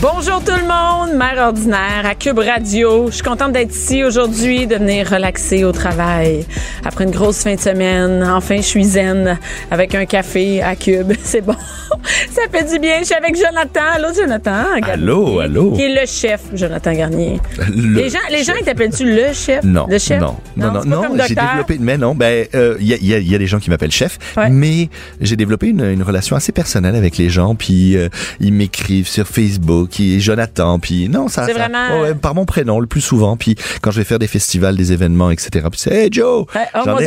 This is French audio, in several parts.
Bonjour tout le monde, mère ordinaire à Cube Radio. Je suis contente d'être ici aujourd'hui, de venir relaxer au travail. Après une grosse fin de semaine, enfin je suis zen avec un café à Cube. C'est bon. Ça fait du bien. Je suis avec Jonathan. Allô Jonathan. Allô, allô. Qui est le chef, Jonathan Garnier. Le les gens, les gens, ils t'appellent-tu le chef? Non, Le chef? non, non, non, non, j'ai développé, mais non, ben, il y, a, y a- y a des gens qui m'appellent chef, Ouais. mais j'ai développé une, une relation assez personnelle avec les gens, puis euh, ils m'écrivent sur Facebook, qui Jonathan, puis non, ça, C'est ça- vraiment- ouais, par mon prénom le plus souvent, puis quand je vais faire des festivals, des événements, etc. Puis c'est Hey Joe, oh J'en ai-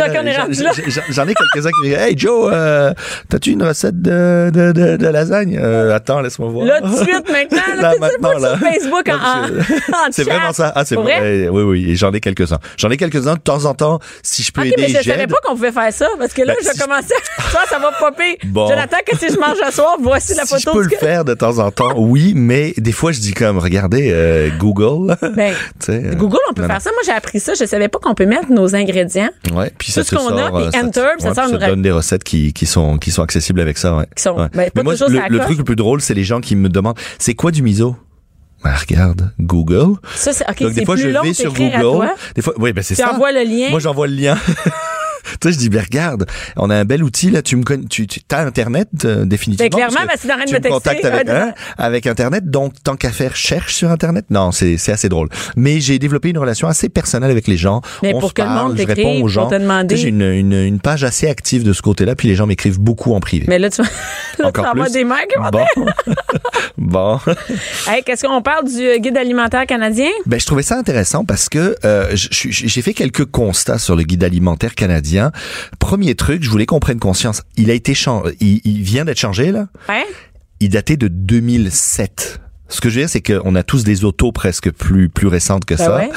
quelques-uns qui me disent Hey Joe, euh, t'as-tu une recette de, de, de, de lasagne? Euh, Attends, laisse-moi voir. Là, tout de suite, maintenant, là, Là, tout de suite, maintenant, là. sur Facebook en, en, c'est- vraiment ça. Ah, c'est vrai? vrai? Eh, Oui, oui, et j'en ai quelques-uns. J'en ai quelques-uns de temps en temps. Si je peux aider, mais je savais pas qu'on pouvait faire ça, parce que là, Ben, je si commencer. Ça, ça va popper. Bon. Jonathan, que si je mange à soir, voici la si photo je peux le faire de temps en temps, oui, mais des fois je dis comme, regardez, euh, Google. Ben, Tu euh, Google, on peut non, faire ça. Moi, j'ai appris ça. Je savais pas qu'on peut mettre nos ingrédients. Ouais, puis ça Tout ce qu'on a, puis euh, ça te- enter, puis ça ouais, sort puis une ça donne des recettes qui, qui sont qui sont accessibles avec ça. Ouais. Qui sont- Ouais. ben, pas mais moi, le, ça le truc le plus drôle, c'est les gens qui me demandent, c'est quoi du miso? Ben, regarde, Google. Ça, c'est, OK, Donc des fois plus je long vais sur Google. Des fois, oui, ben c'est Tu ça. envoies le lien. Moi, j'envoie le lien. tu sais, je dis, ben regarde, on a un bel outil là. Tu me connais, tu, tu as Internet euh, définitivement. Ben, clairement, parce que de tu me contactes avec, Ouais, hein, avec Internet. Donc, tant qu'à faire, cherche sur Internet. Non, c'est c'est assez drôle. Mais j'ai développé une relation assez personnelle avec les gens. Mais on pour se que le parle, monde je réponds aux gens. demander. J'ai une, une, une page assez active de ce côté-là, puis les gens m'écrivent beaucoup en privé. Mais là, tu, là, tu Encore envoies plus. des mails. Bon. bon. Hey, qu'est-ce qu'on parle du euh, guide alimentaire canadien? Ben, je trouvais ça intéressant parce que euh, j'ai fait quelques constats sur le guide alimentaire canadien. Premier truc, je voulais qu'on prenne conscience. Il a été changé, il, il vient d'être changé là. Hein? Il datait de 2007. Ce que je veux dire, c'est qu'on a tous des autos presque plus plus récentes que Ben ça. ouais.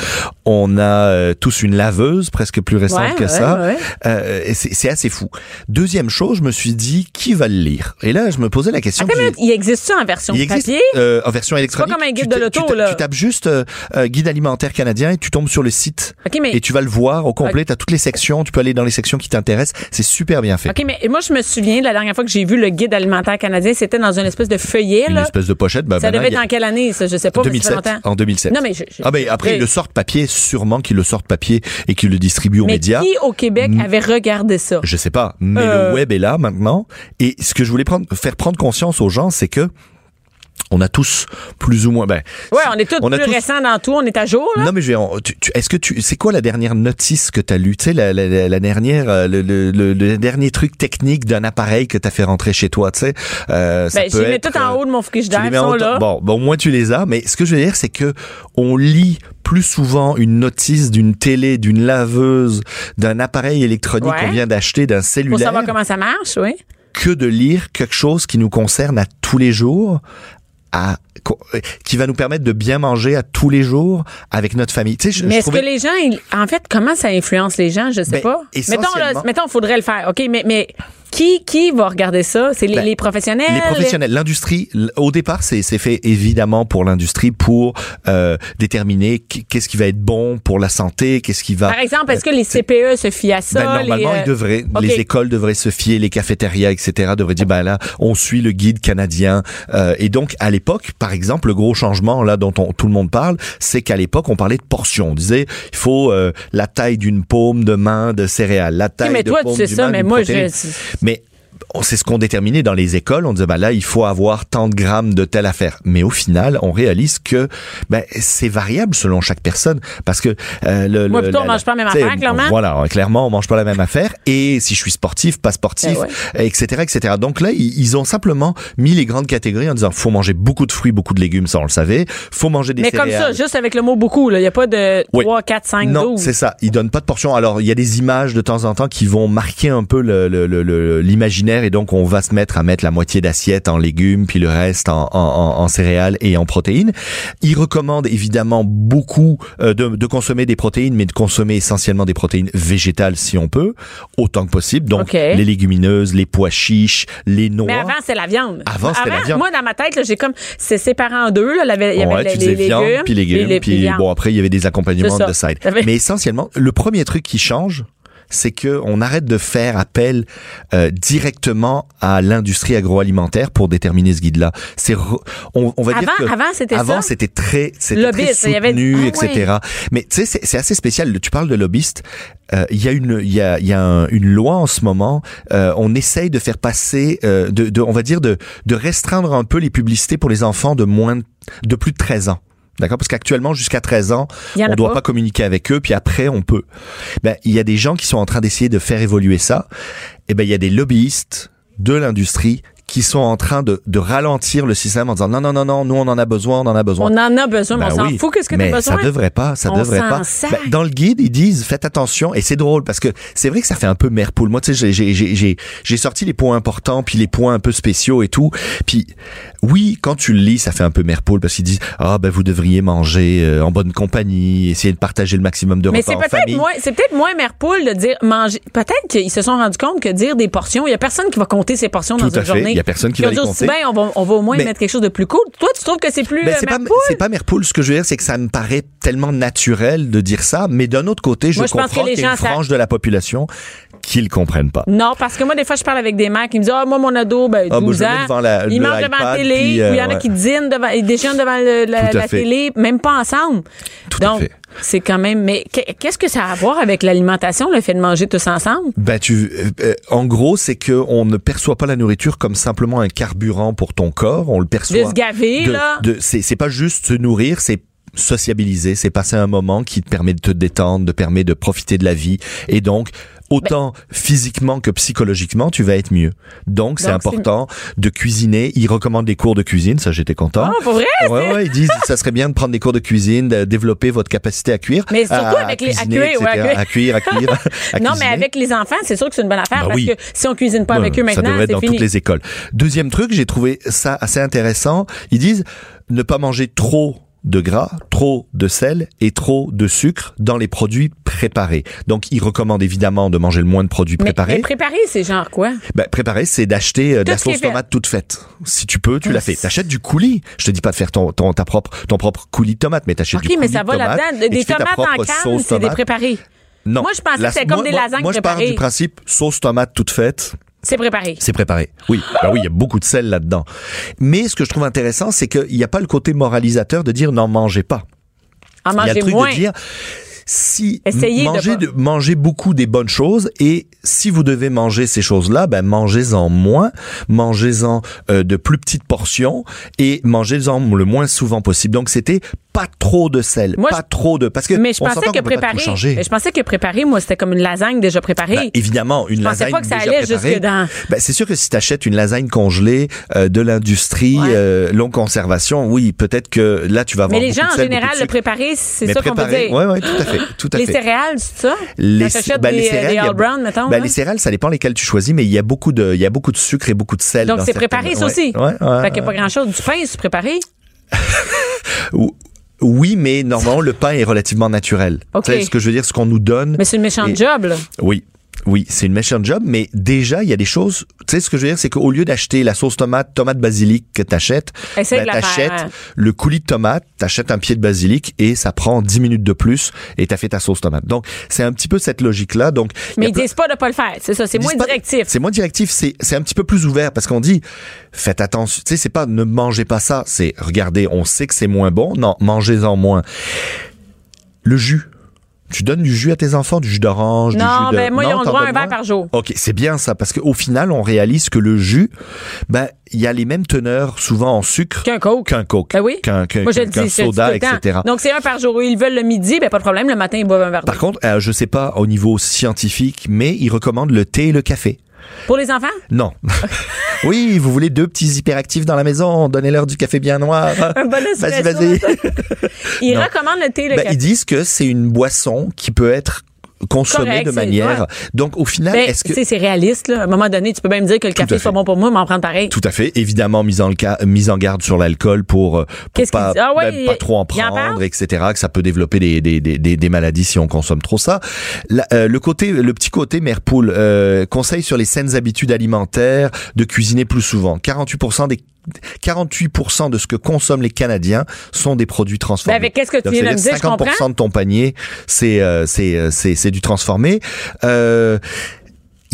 On a euh, tous une laveuse presque plus récente Ouais, que ouais, ça. ouais. Euh, c'est assez fou. Deuxième chose, je me suis dit qui va le lire? Et là, je me posais la question. Attends, il existe ça en version il papier? euh, en version électronique. comme un guide Tu de l'auto, tu ta- là. Tu tapes juste euh, euh, guide alimentaire canadien et tu tombes sur le site. OK, mais. Et tu vas le voir au complet. Tu as toutes les sections. Tu peux aller dans les sections qui t'intéressent. C'est super bien fait. OK, mais moi, je me souviens, la dernière fois que j'ai vu le guide alimentaire canadien, c'était dans une espèce de feuillet, Une là. espèce de pochette. Bah, Ça maintenant, devait être dans quelle année, ça? Je sais pas, mais ça fait 2007. longtemps. En 2007. Non, mais je- je- ah ben après ils le sortent papier, sûrement qu'ils le sortent papier et qu'ils le distribuent aux Mais médias. qui au Québec avait regardé ça? Je sais pas, mais Euh. le web est là maintenant. Et ce que je voulais prendre, faire prendre conscience aux gens, c'est que on a tous plus ou moins. Ben, Ouais, on est tous on plus tous- récents dans tout, on est à jour, là. Non mais je vais. tu- tu- Est-ce que tu. C'est quoi la dernière notice que t'as lue? Tu sais la, la, la, la dernière, euh, le, le, le, le dernier truc technique d'un appareil que t'as fait rentrer chez toi. Tu sais. Euh, Ben, je les mets tout en euh, haut de mon tu frigidaire, ils sont là. Bon, bon, au moins tu les as. Mais ce que je veux dire, c'est que on lit plus souvent une notice d'une télé, d'une laveuse, d'un appareil électronique Ouais. qu'on vient d'acheter, d'un Pour cellulaire, savoir comment ça marche, oui. que de lire quelque chose qui nous concerne à tous les jours, à, qui va nous permettre de bien manger à tous les jours avec notre famille. Tu sais, je, Mais est-ce trouvais- que les gens, ils- en fait, comment ça influence les gens? Je sais Ben, pas. Mettons, là, mettons, faudrait le faire. OK, mais, mais qui, qui va regarder ça? C'est les, Ben, les professionnels? Les professionnels, l'industrie, au départ, c'est c'est fait évidemment pour l'industrie pour euh, déterminer qu- qu'est-ce qui va être bon pour la santé, qu'est-ce qui va. Par exemple, est-ce que les CPE se fient à ça? Ben, normalement, les, euh, ils devraient, OK. les écoles devraient se fier, les cafétérias, etc. devraient dire, ben là, on suit le guide canadien. Euh, et donc, à l'époque, par exemple, le gros changement là dont on- tout le monde parle, c'est qu'à l'époque, on parlait de portions. On disait, il faut euh, la taille d'une paume de main de céréales, la taille mais de toi, tu paume sais d'une ça, main mais moi, protéine. je- Mais c'est ce qu'on déterminait dans les écoles. On disait, bah là, il faut avoir tant de grammes de telle affaire. Mais au final, on réalise que ben, c'est variable selon chaque personne. Parce que euh, le, Moi, plutôt, on mange pas la même affaire, clairement. Voilà, clairement, on mange pas la même affaire. Et si je suis sportif, pas sportif, Ben etc., etc. Donc là, ils, ils ont simplement mis les grandes catégories en disant, faut manger beaucoup de fruits, beaucoup de légumes, ça on le savait. Faut manger des Mais comme ça, céréales. juste avec le mot beaucoup. Il n'y a pas de Oui. 3, 4, 5, Non, 12. c'est ça. Ils donnent pas de portion. Alors, il y a des images de temps en temps qui vont marquer un peu le- le- le- et donc on va se mettre à mettre la moitié d'assiette en légumes puis le reste en, en, en, en céréales et en protéines. Il recommande évidemment beaucoup euh, de, de consommer des protéines, mais de consommer essentiellement des protéines végétales si on peut, autant que possible. Donc les légumineuses, les pois chiches, les noix. Mais avant, c'est la viande. Avant, c'était la viande. Moi, dans ma tête, j'ai comme. C'est séparé en deux. Là. Il y avait, Ouais, les, les viande, légumes. puis légumes, puis bon après il y avait des accompagnements de side. Mais essentiellement, le premier truc qui change, c'est que on arrête de faire appel euh, directement à l'industrie agroalimentaire pour déterminer ce guide-là. C'est re- on, on va dire Avant- que avant, c'était avant c'était très c'était très y avait- soutenu, Ah, etc. Mais tu sais c'est c'est assez spécial. Tu parles de lobbyiste. Euh, Il y a une il y a il y a un- une loi en ce moment. euh, on essaye de faire passer euh, de, de on va dire de de restreindre un peu les publicités pour les enfants de moins de plus de 13 ans. D'accord? Parce qu'actuellement, jusqu'à 13 ans, on ne doit pas. pas communiquer avec eux, puis après, on peut. Ben, il y a des gens qui sont en train d'essayer de faire évoluer ça. Et ben, il y a des lobbyistes de l'industrie qui sont en train de, de ralentir le système en disant non, non, non, non, nous, on en a besoin, on en a besoin. On en a besoin, mais Ben on s'en oui, fout. Qu'est-ce que mais t'as besoin? ça devrait pas, ça On devrait s'en pas. Ben, dans le guide, ils disent faites attention et c'est drôle parce que c'est vrai que ça fait un peu mère poule. Moi, tu sais, j'ai- j'ai j'ai j'ai j'ai sorti les points importants puis les points un peu spéciaux et tout. Puis oui, quand tu le lis, ça fait un peu mère poule parce qu'ils disent ah ben vous devriez manger euh, en bonne compagnie, essayer de partager le maximum de Mais repas c'est en peut-être famille. moins, c'est peut-être moins mère poule de dire manger. Peut-être qu'ils se sont rendus compte que dire des portions, il y a personne qui va compter ses portions Tout dans à une fait. journée. Il y a personne qui va les compter. bien, on va, on va au moins Mais- mettre quelque chose de plus cool. Toi, tu trouves que c'est plus Ben, euh, c'est pas c'est pas mère poule. Ce que je veux dire, c'est que ça me paraît tellement naturel de dire ça, mais d'un autre côté, je, Moi, comprends qu'il y a une ça- frange de la population qui le comprennent pas. Non, parce que moi, des fois, je parle avec des mères qui me disent, ah, moi, mon ado, ben, 12 Ah, ans, devant la- il mange devant la télé, puis, ou euh, il y en a qui dînent devant, ils déjeunent devant le- la, à télé, même pas ensemble. Tout à Donc, fait. c'est quand même, mais qu'est- qu'est-ce que ça a à voir avec l'alimentation, le fait de manger tous ensemble? Ben tu, euh, euh, en gros, c'est que on ne perçoit pas la nourriture comme simplement un carburant pour ton corps. On le perçoit. De se gaver, de- là. de- c'est, c'est pas juste se nourrir, c'est sociabiliser, c'est passer un moment qui te permet de te détendre, de permet de profiter de la vie, et donc autant physiquement que psychologiquement, tu vas être mieux. Donc c'est important de cuisiner. Ils recommandent des cours de cuisine, ça j'étais content. Ah, pour vrai? Ouais, ouais, ils disent ça serait bien de prendre des cours de cuisine, de développer votre capacité à cuire. Mais surtout à, avec les- à cuisiner, cuire, ouais, à cuire. à cuire, à cuire. à non, mais avec les enfants, c'est sûr que c'est une bonne affaire Ben parce oui. que si on cuisine pas Ouais, avec eux ça maintenant, devrait être dans fini. toutes les écoles. Deuxième truc, j'ai trouvé ça assez intéressant. Ils disent ne pas manger trop de gras, trop de sel et trop de sucre dans les produits préparés. Donc, ils recommandent évidemment de manger le moins de produits Mais, préparés. mais préparer, c'est genre quoi? Ben, préparer, c'est d'acheter euh, de la sauce tomate toute faite. Si tu peux, tu Ah, la fais. c'est- T'achètes du coulis. Je te dis pas de faire ton, ton, ta propre, ton propre coulis de tomate, mais t'achètes OK, du mais coulis ça de va là-dedans. Des fais tomates en canne, c'est des préparés. Non. Moi, je pensais La- que c'était comme moi- des moi- lasagnes Moi, je pars préparées. du principe sauce tomate toute faite. C'est préparé. C'est préparé. Oui, ben oui, il y a beaucoup de sel là-dedans. Mais ce que je trouve intéressant, c'est qu'il n'y a pas le côté moralisateur de dire n'en mangez pas. En Il y a le truc moins. de dire si Essayez mangez, de, mangez beaucoup des bonnes choses et si vous devez manger ces choses-là, ben mangez-en moins, mangez-en euh, de plus petites portions et mangez-en le moins souvent possible. Donc c'était pas trop de sel, Moi, pas je- trop de parce que Mais je on pensais que peut pas préparer, je pensais que préparer, moi, c'était comme une lasagne déjà préparée. Ben, évidemment, une Je lasagne pas que ça déjà allait préparée. jusque dans- Ben, c'est sûr que si tu achètes une lasagne congelée euh, de l'industrie, Ouais. euh, longue conservation, oui, peut-être que là tu vas avoir mais les gens, en sel, général, le préparer, c'est ça qu'on préparer, dire. ouais, ouais, tout à fait, tout à les fait. céréales, c'est ça? Les, ben, des, les céréales, des a- All Brown, mettons. ben, les céréales, ça dépend lesquelles tu choisis, mais il y a beaucoup de, il y a beaucoup de sucre et beaucoup de sel. Donc, c'est préparé, ça aussi. Ouais, ouais, fait qu'il n'y a pas grand-chose. Du pain, c'est préparé. Ou- Oui, mais normalement, le pain est relativement naturel. Ok. Tu sais, ce que je veux dire, ce qu'on nous donne. Mais c'est une méchante Et- job, là. Oui. Oui, c'est une méchante job, mais déjà, il y a des choses. Tu sais, ce que je veux dire, c'est qu'au lieu d'acheter la sauce tomate, tomate basilic que t'achètes, la t'achètes le coulis de tomate, t'achètes un pied de basilic et ça prend 10 minutes de plus et t'as fait ta sauce tomate. Donc, c'est un petit peu cette logique-là. Donc, Mais ils disent pas de pas le faire. C'est ça, c'est moins directif. C'est moins directif, c'est c'est un petit peu plus ouvert parce qu'on dit faites attention, tu sais c'est pas ne mangez pas ça, c'est regardez, on sait que c'est moins bon, non, mangez-en moins. Le jus. Tu donnes du jus à tes enfants, du jus d'orange, du jus Non, de ben moi, ils ont droit à un verre par jour. OK, c'est bien ça parce qu'au final, on réalise que le jus ben il y a les mêmes teneurs souvent en sucre Qu'un Coke. qu'un Coke, Ben oui. qu'un qu'un- Moi, je le qu'un dis, je le dis soda, le etc. Donc, c'est un par jour. Ils veulent le midi, ben pas de problème. Le matin, ils boivent un verre. Par contre, euh, je sais pas au niveau scientifique, mais ils recommandent le thé et le café. Pour les enfants? Non. oui, vous voulez deux petits hyperactifs dans la maison, donnez-leur du café bien noir. Un bon Vas-y, vas-y. Ils Non. recommandent le thé le Ben, café. ils disent que c'est une boisson qui peut être consommer Correct, de c'est- manière. ouais. Donc au final, Ben, est-ce que c'est réaliste, là. À un moment donné, tu peux même dire que le café soit bon pour moi, mais en prendre pareil. tout à fait, évidemment mise en, le ca- mise en garde sur l'alcool pour, euh, pour pas? Ah ouais, pas trop en prendre, etc. Que ça peut développer des, des, des, des, des maladies si on consomme trop ça. La- euh, le côté, le petit côté mère poule, euh, conseil sur les saines habitudes alimentaires, de cuisiner plus souvent. 48% des 48% de ce que consomment les Canadiens sont des produits transformés. Avec qu'est-ce que tu viens de dire, je 50% de ton panier, c'est euh, c'est euh, c'est c'est du transformé. Euh,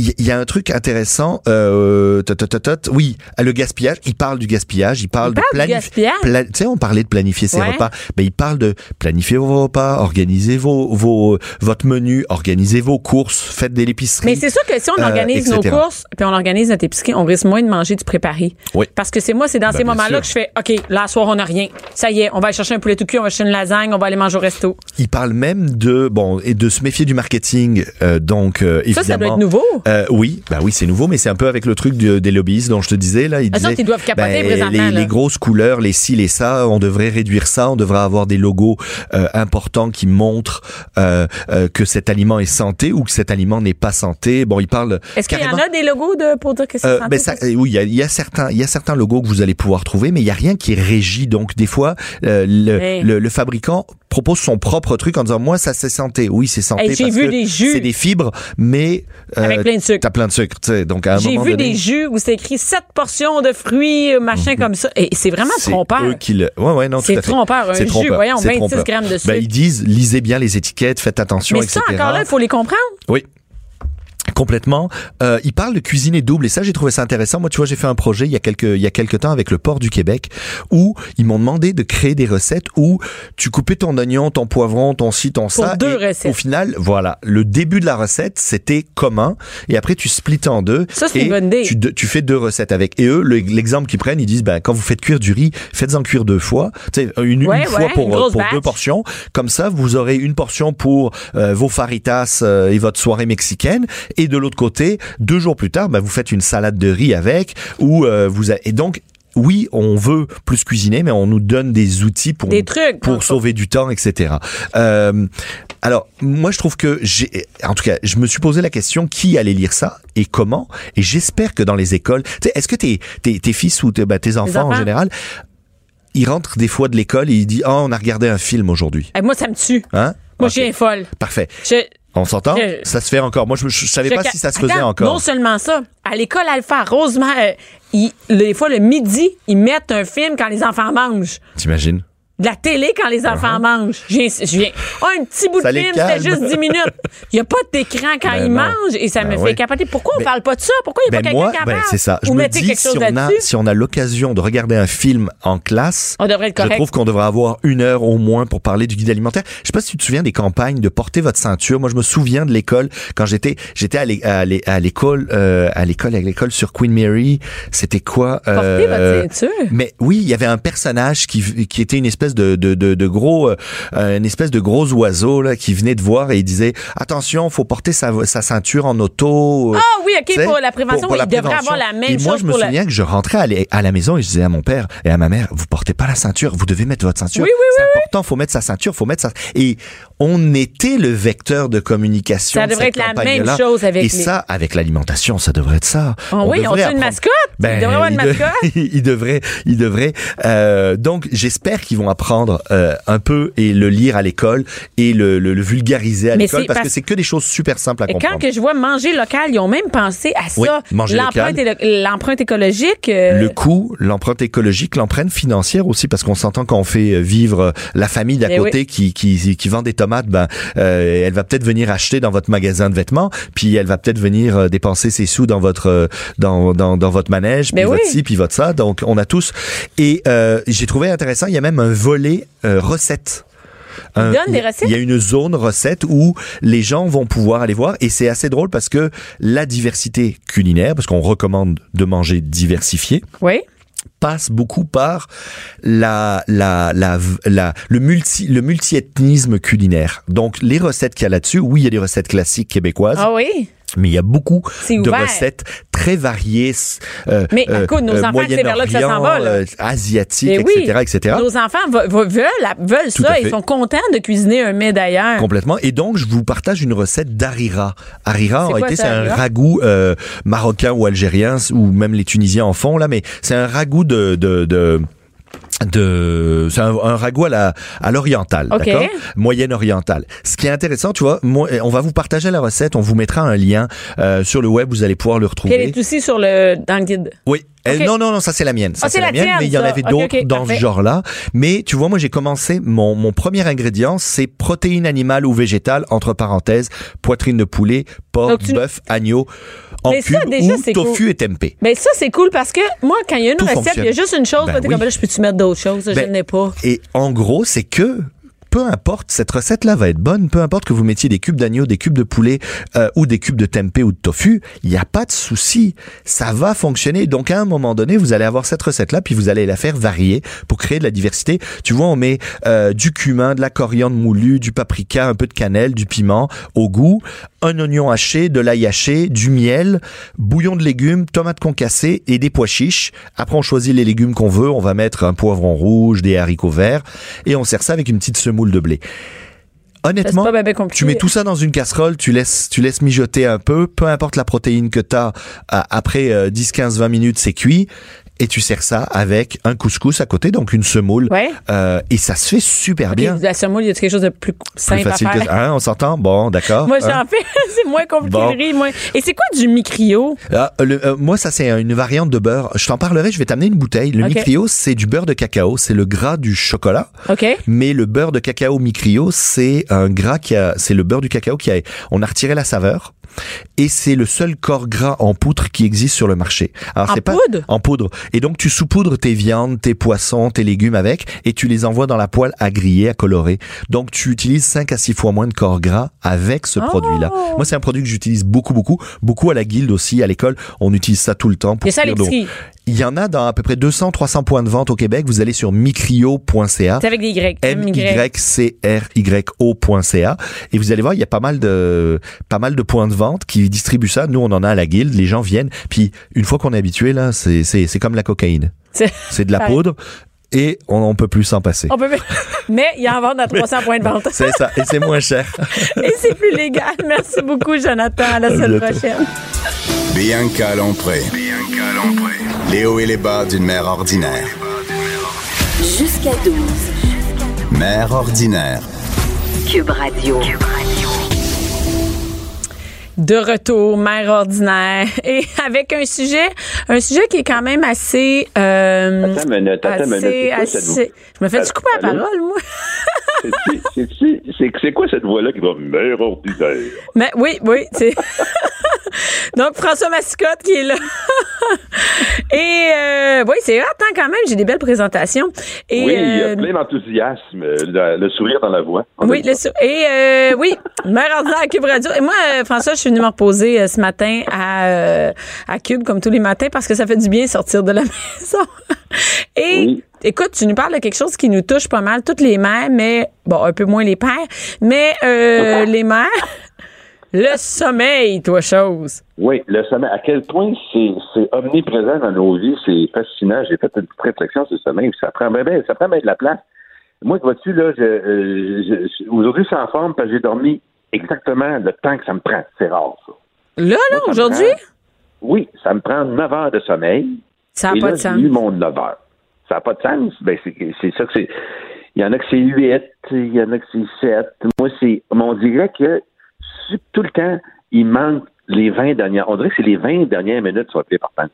il y, y a un truc intéressant. Euh, tot, tot, tot, tot. oui, le gaspillage. Il parle du gaspillage. Il parle Il de planifier. gaspillage? tu sais, on parlait de planifier ses Ouais. repas. Mais il parle de planifier vos repas, organiser vos, vos votre menu, organiser vos courses, faites de l'épicerie. Mais c'est sûr que si on euh, organise nos courses, puis on organise notre épicerie, on risque moins de manger du préparé. Oui. Parce que c'est moi, c'est dans Ben, ces moments-là que je fais, OK, là, soir, on n'a rien. Ça y est, on va aller chercher un poulet tout cuit, on va chercher une lasagne, on va aller manger au resto. Il parle même de bon et de se méfier du marketing. euh, donc euh, évidemment. Ça, ça doit être nouveau. Euh, oui, bah oui, c'est nouveau, mais c'est un peu avec le truc de- des lobbyistes dont je te disais là. Ils Eux disaient, autres, ils doivent capoter ben, les, les grosses couleurs, les ci, les ça, on devrait réduire ça. On devrait avoir des logos euh, importants qui montrent euh, euh, que cet aliment est santé ou que cet aliment n'est pas santé. Bon, il parle. Est-ce qu'il y en a des logos de, pour dire que c'est euh, santé, ben ça, oui, il y a, y a certains, il y a certains logos que vous allez pouvoir trouver, mais il y a rien qui régit. Donc des fois, euh, le, le, le fabricant propose son propre truc en disant moi ça c'est santé. Oui, c'est santé. Hey, j'ai parce vu que des jus. C'est des fibres, mais euh, Avec plein de sucre. T'as plein de sucre. tu sais. Donc à un J'ai moment vu donné, des jus où c'est écrit 7 portions de fruits, euh, machin comme ça. Et c'est vraiment c'est trompeur. eux qui le. Ouais, ouais, non, C'est tout à fait. trompeur. Un C'est jus, trompeur. voyons, C'est 26 trompeur. grammes de Ben, sucre. ils disent lisez bien les étiquettes, faites attention, Mais etc. ça, encore là, il faut les comprendre. Oui. Complètement. Euh, il parle de cuisiner double et ça j'ai trouvé ça intéressant. Moi tu vois j'ai fait un projet il y a quelques il y a quelques temps avec le port du Québec où ils m'ont demandé de créer des recettes où tu coupais ton oignon, ton poivron, ton ci, ton ça. deux et recettes. Au final voilà le début de la recette c'était commun et après tu splits en deux. Ça, c'est une bonne idée. Tu, tu fais deux recettes avec et eux le- l'exemple qu'ils prennent ils disent ben quand vous faites cuire du riz faites-en cuire deux fois tu sais une, Ouais, une fois pour une grosse pour batch. deux portions comme ça vous aurez une portion pour euh, vos faritas euh, et votre soirée mexicaine et de l'autre côté deux jours plus tard bah, vous faites une salade de riz avec ou euh, vous a- et donc oui, on veut plus cuisiner, mais on nous donne des outils pour Des trucs, pour sauver du temps, etc. Euh, alors, moi, je trouve que j'ai, en tout cas, je me suis posé la question qui allait lire ça et comment. Et j'espère que dans les écoles, est-ce que tes, tes, tes fils ou tes, bah, tes enfants, en général, ils rentrent des fois de l'école et ils disent, oh, on a regardé un film aujourd'hui. Eh, moi, ça me tue. Hein? Moi, Ok. je suis folle. Parfait. Je, On s'entend? Je- Ça se fait encore. Moi, je, je savais je pas si ça se Attends, faisait encore. Non seulement ça, à l'école Alpha, euh, ils- des fois, le midi, ils mettent un film quand les enfants mangent. T'imagines? De la télé quand les enfants mangent. Je viens, je viens. Oh, un petit bout Uh-huh. Ça de film, c'était juste 10 minutes. Il n'y a pas d'écran quand Ben ils non. mangent et ça Ben me fait capoter. Pourquoi on Ben- parle pas de ça? Pourquoi il n'y a Ben pas quelqu'un qui en parle? c'est ça. Je Ou me dis si on a si on a l'occasion de regarder un film en classe, On devrait être je trouve qu'on devrait avoir une heure au moins pour parler du guide alimentaire. Je sais pas si tu te souviens des campagnes de porter votre ceinture. Moi, je me souviens de l'école quand j'étais j'étais à l'é- à l'é- à l'école euh, à l'école à l'école sur Queen Mary. C'était quoi Portez euh, votre ceinture? mais oui, il y avait un personnage qui, qui était une espèce de, de, de, de gros, euh, une espèce de gros oiseau là, qui venait de voir et il disait attention, faut porter sa, sa ceinture en auto. Ah oui, OK, pour la prévention, il devrait avoir la même et moi, chose je me pour la- souviens que je rentrais à, la- à la maison et je disais à mon père et à ma mère, vous portez pas la ceinture, vous devez mettre votre ceinture. Oui, oui, C'est important, faut mettre sa ceinture, faut mettre sa. Et on était le vecteur de communication. Ça de devrait cette être la même chose avec Et les- ça, avec l'alimentation, ça devrait être ça. Ah oui, on a une mascotte? Il devrait avoir une mascotte? il devrait, il devrait. euh, donc, j'espère qu'ils vont apprendre euh, un peu et le lire à l'école et le, le- le vulgariser à l'école parce, que c'est que des choses super simples à Et comprendre. quand que je vois manger local, ils ont même pensé à ça. Oui, manger L'empreinte L'empreinte écologique. euh, Le coût, l'empreinte écologique, l'empreinte financière aussi, parce qu'on s'entend quand on fait euh, vivre euh, la famille d'à Eh côté qui, qui, qui vend des tomates, ben, euh, elle va peut-être venir acheter dans votre magasin de vêtements, puis elle va peut-être venir euh, dépenser ses sous dans votre euh, dans, dans, dans votre manège, puis votre ci, puis votre ça. Donc on a tous. Et j'ai trouvé intéressant, il y a même un volet recettes. Un- donnent des il y a- recettes? Il y a une zone recette où les gens vont pouvoir aller voir et c'est assez drôle parce que la diversité culinaire, parce qu'on recommande de manger diversifié, Oui. Passe beaucoup par la, la, la, la le multi, le multiethnisme culinaire. Donc, les recettes qu'il y a là-dessus, oui, il y a des recettes classiques québécoises. Ah oui? Mais il y a beaucoup de recettes très variées. euh, Mais écoute, nos enfants, c'est vers là que ça s'en va, là. euh, asiatiques, Mais oui, etc., etc. Nos enfants ve- ve- veulent, veulent Tout ça. Ils sont contents de cuisiner un mets d'ailleurs. Complètement. Et donc, je vous partage une recette d'harira. Harira, en réalité, c'est un ragoût euh, marocain ou algérien, ou même les Tunisiens en font, là, mais c'est un ragoût de... de, de de c'est un, un ragoût à la à l'oriental d'accord? Moyenne orientale ce qui est intéressant tu vois moi on va vous partager la recette on vous mettra un lien euh, sur le web vous allez pouvoir le Puis elle retrouver est aussi sur le, dans le guide. oui. Elle- non, non, non, ça c'est la mienne. Ça Ah, c'est la mienne, tienne, mais il y en avait d'autres dans parfait. ce genre-là. Mais tu vois, moi j'ai commencé, mon, mon premier ingrédient, c'est protéines animales ou végétales, entre parenthèses, poitrine de poulet, porc, bœuf, agneau, en Mais ça, déjà, ou c'est tofu cool. et tempeh. Ben ça, c'est cool parce que moi, quand il y a une Tout recette, il y a juste une chose. Ben oui. comme, là, je peux-tu mettre d'autres choses? je Ben, n'ai pas. Et en gros, c'est que peu importe, cette recette-là va être bonne, peu importe que vous mettiez des cubes d'agneau, des cubes de poulet euh, ou des cubes de tempeh ou de tofu, il n'y a pas de souci, ça va fonctionner. Donc à un moment donné, vous allez avoir cette recette-là, puis vous allez la faire varier pour créer de la diversité. Tu vois, on met euh, du cumin, de la coriandre moulue, du paprika, un peu de cannelle, du piment au goût, un oignon haché, de l'ail haché, du miel, bouillon de légumes, tomates concassées et des pois chiches. Après, on choisit les légumes qu'on veut. On va mettre un poivron rouge, des haricots verts et on sert ça avec une petite semoule de blé. Honnêtement, pas tu mets tout ça dans une casserole, tu laisses, tu laisses mijoter un peu, peu importe la protéine que tu as, après euh, 10, 15, 20 minutes, c'est cuit. Et tu sers ça avec un couscous à côté, donc une semoule. Ouais. Euh, et ça se fait super bien. La semoule, il y a quelque chose de plus Plus simple facile à que faire? hein, on s'entend? Bon, d'accord. Moi, Hein? j'en fais. c'est moins compliqué Bon. de riz, moins. Et c'est quoi du micrio? Ah, le- euh, moi, ça, c'est une variante de beurre. Je t'en parlerai, je vais t'amener une bouteille. Le Ok. micrio, c'est du beurre de cacao. C'est le gras du chocolat. OK? Mais le beurre de cacao micrio, c'est un gras qui a, c'est le beurre du cacao qui a, on a retiré la saveur. Et c'est le seul corps gras en poudre qui existe sur le marché. Alors, En c'est pas poudre? en poudre. Et donc tu saupoudres tes viandes, tes poissons, tes légumes avec, et tu les envoies dans la poêle à griller, à colorer. Donc tu utilises 5 à 6 fois moins de corps gras avec ce Oh! produit-là. Moi, c'est un produit que j'utilise beaucoup, beaucoup, beaucoup à la guilde aussi, à l'école. On utilise ça tout le temps pour cuire. Il y en a dans à peu près 200, 300 points de vente au Québec. Vous allez sur micrio.ca. C'est avec des Y. M-Y-C-R-Y-O.ca. Et vous allez voir, il y a pas mal de, pas mal de points de vente qui distribuent ça. Nous, on en a à la guilde. Les gens viennent. Puis, une fois qu'on est habitué, là, c'est, c'est, c'est comme la cocaïne. C'est- de la poudre et on, on peut plus s'en passer. On peut... Mais il y en vend dans 300 points de vente. C'est ça. Et c'est moins cher. Et c'est plus légal. Merci beaucoup, Jonathan. À la semaine prochaine. Bianca Lompré. Les hauts et les bas d'une mère ordinaire. Jusqu'à 12. Mère ordinaire. Cube Radio. De retour, mère ordinaire, et avec un sujet, un sujet qui est quand même assez, euh, Attends une minute, attends une minute. assez, Je me fais du couper la parole, moi. C'est- quoi cette voix-là qui va ordinaire? Mais oui, oui, c'est. Donc François Mascotte qui est là. et euh, oui, c'est hot hein, quand même. J'ai des belles présentations. Et, oui, il y euh, a plein d'enthousiasme, euh, le, le sourire dans la voix. Oui, le ça. sou- et euh, oui, mère ordinaire à Cube Radio. Et moi, euh, François, je suis venue me reposer euh, ce matin à, euh, à Cube, comme tous les matins, parce que ça fait du bien sortir de la maison. et Oui. Écoute, tu nous parles de quelque chose qui nous touche pas mal, toutes les mères, mais bon, un peu moins les pères, mais euh, les mères. Le sommeil, toi, chose. Oui, le sommeil. À quel point c'est c'est omniprésent dans nos vies, c'est fascinant. J'ai fait une petite réflexion sur le sommeil. Ça prend bien, ça prend bien de la place. Moi, vois-tu, là, je, euh, je- aujourd'hui, je suis en forme parce que j'ai dormi exactement le temps que ça me prend. C'est rare, ça. Là, là, aujourd'hui, Oui, ça me prend 9 heures de sommeil. ça n'a pas là, de j'ai sens. eu mon 9 heures. Ça n'a pas de sens. Ben, c'est ça que c'est. Il y en a que c'est 8, il y en a que c'est 7. Moi, c'est. On dirait que tout le temps, il manque les 20 dernières. On dirait que c'est les 20 dernières minutes qui sont plus importantes.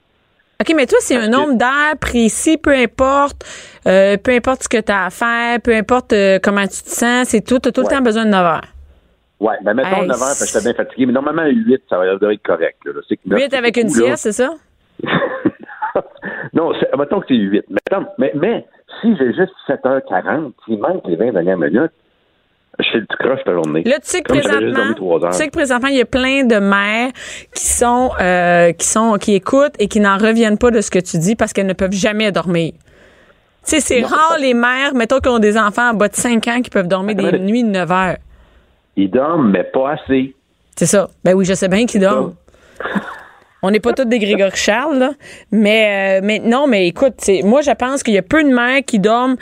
OK, mais toi, c'est un nombre d'heures précis, peu importe, euh, peu importe ce que tu as à faire, peu importe euh, comment tu te sens, c'est tout, tu as tout le temps besoin de 9 heures. Ouais, ben mettons Hey, 9 heures parce que j'étais bien fatigué. Mais normalement, 8, ça va être correct. Là. C'est que neuf, 8 c'est avec une sieste, c'est ça? non, mettons que c'est 8. Mettons, mais, mais si j'ai juste 7h40, il manque les 20 dernières minutes. Je fais le tout croche la journée. Là, tu sais que Comme présentement, tu sais que présentement, il y a plein de mères qui sont, euh, qui sont, qui écoutent et qui n'en reviennent pas de ce que tu dis parce qu'elles ne peuvent jamais dormir. Tu sais, c'est rare les mères, mettons qui ont des enfants en bas de 5 ans qui peuvent dormir des Attends, nuits de 9 heures. Ils dorment, mais pas assez. C'est ça. Ben oui, je sais bien qu'ils dorment. On n'est pas tous des Grégory Charles, là. Mais, euh, mais non, mais écoute, c'est- moi, je pense qu'il y a peu de mères qui dorment.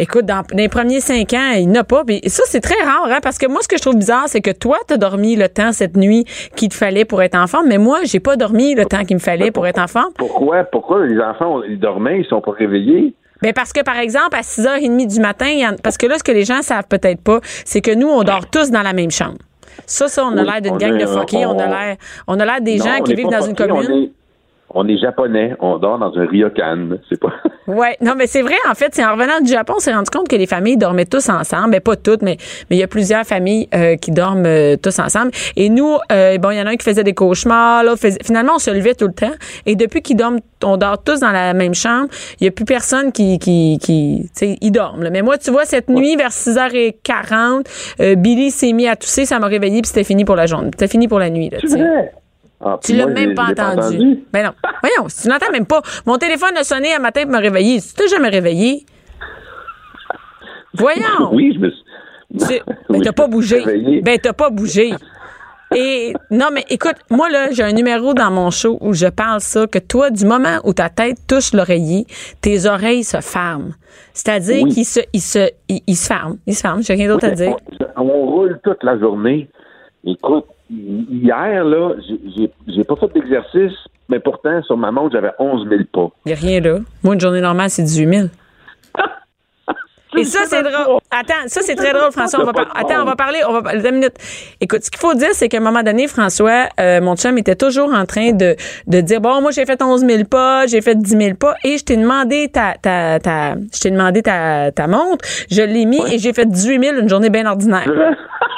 Écoute, dans, dans les premiers cinq ans, il n'y en a pas. Puis ça, c'est très rare, hein, parce que moi, ce que je trouve bizarre, c'est que toi, tu as dormi le temps cette nuit qu'il te fallait pour être en forme, mais moi, j'ai pas dormi le temps qu'il me fallait pour être en forme. Pourquoi? Pourquoi les enfants, ils dormaient, ils sont pas réveillés? Ben parce que, par exemple, à 6h30 du matin, il y en- parce que là, ce que les gens savent peut-être pas, c'est que nous, on dort tous dans la même chambre. Ça, ça, on a l'air d'une gang de fuckés. On a l'air, on a l'air des gens qui vivent dans une commune. On est, on est japonais, on dort dans un ryokan, c'est pas... Ouais, non, mais c'est vrai, en fait, c'est en revenant du Japon, on s'est rendu compte que les familles dormaient tous ensemble. Ben, pas toutes, mais mais il y a plusieurs familles euh, qui dorment euh, tous ensemble. Et nous, euh, bon, il y en a un qui faisait des cauchemars, là, faisait- finalement, on se levait tout le temps. Et depuis qu'ils dorment, on dort tous dans la même chambre, il y a plus personne qui, qui, qui tu sais, ils dorment. là. Mais moi, tu vois, cette nuit, vers 6h40, euh, Billy s'est mis à tousser, ça m'a réveillé, puis c'était fini pour la journée. C'était fini pour la nuit, là, vrai? Ah, Tu l'as même pas l'ai entendu. Ben non. Voyons, tu n'entends même pas. Mon téléphone a sonné un matin pour me réveiller. Tu t'es jamais réveillé? Voyons. Oui, je me suis... Tu- ben, t'as pas bougé. Ben, t'as pas bougé. Et non, mais écoute, moi, là, j'ai un numéro dans mon show où je parle ça, que toi, du moment où ta tête touche l'oreiller, tes oreilles se ferment. C'est-à-dire Oui. qu'ils se, ils se, ils, ils se ferment. Ils se ferment. J'ai rien d'autre à dire. On, on roule toute la journée. Écoute, hier, là, j'ai- pas fait d'exercice, mais pourtant, sur ma montre, j'avais 11 000 pas. Il n'y a rien là. Moi, une journée normale, c'est 18 000. Et ça, c'est drôle. Attends, ça, c'est très drôle, François. On va par- Attends, on va parler. On va. Deux minutes. Écoute, ce qu'il faut dire, c'est qu'à un moment donné, François, euh, mon chum était toujours en train de, de dire Bon, moi, j'ai fait 11 000 pas, j'ai fait 10 000 pas, et je t'ai demandé ta, ta, ta, je t'ai demandé ta, ta montre. Je l'ai mis et j'ai fait 18 000 une journée bien ordinaire.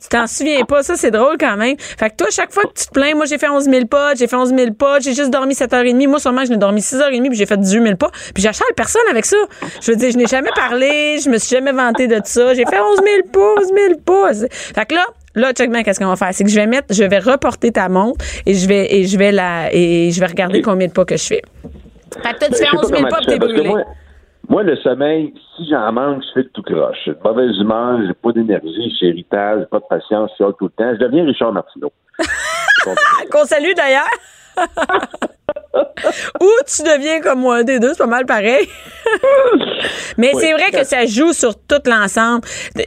Tu t'en souviens pas, ça c'est drôle quand même. Fait que toi, chaque fois que tu te plains, moi j'ai fait 11 000 pas, j'ai fait 11 000 pas, j'ai juste dormi 7h30. Moi, sûrement, je n'ai dormi 6h30 puis j'ai fait 18 000 pas. Puis j'achète personne avec ça. Je veux dire, je n'ai jamais parlé, je me suis jamais vanté de ça. J'ai fait 11 000 pas, 11 000 pas. Fait que là, Là, check bien, qu'est-ce qu'on va faire? C'est que je vais mettre, je vais reporter ta montre et je vais, et je vais la, et je vais regarder combien de pas que je fais. Fait que toi, tu Ben, fais je sais 11 000 comment pas t'es brûlé. Moi, le sommeil, si j'en manque, je fais tout croche. J'ai de mauvaise humeur, j'ai pas d'énergie, j'ai irritable, j'ai pas de patience, je suis tout le temps. Je deviens Richard Martineau. Qu'on salue d'ailleurs. Ou tu deviens comme moi, un des deux, c'est pas mal pareil. Mais Oui. c'est vrai que ça joue sur tout l'ensemble.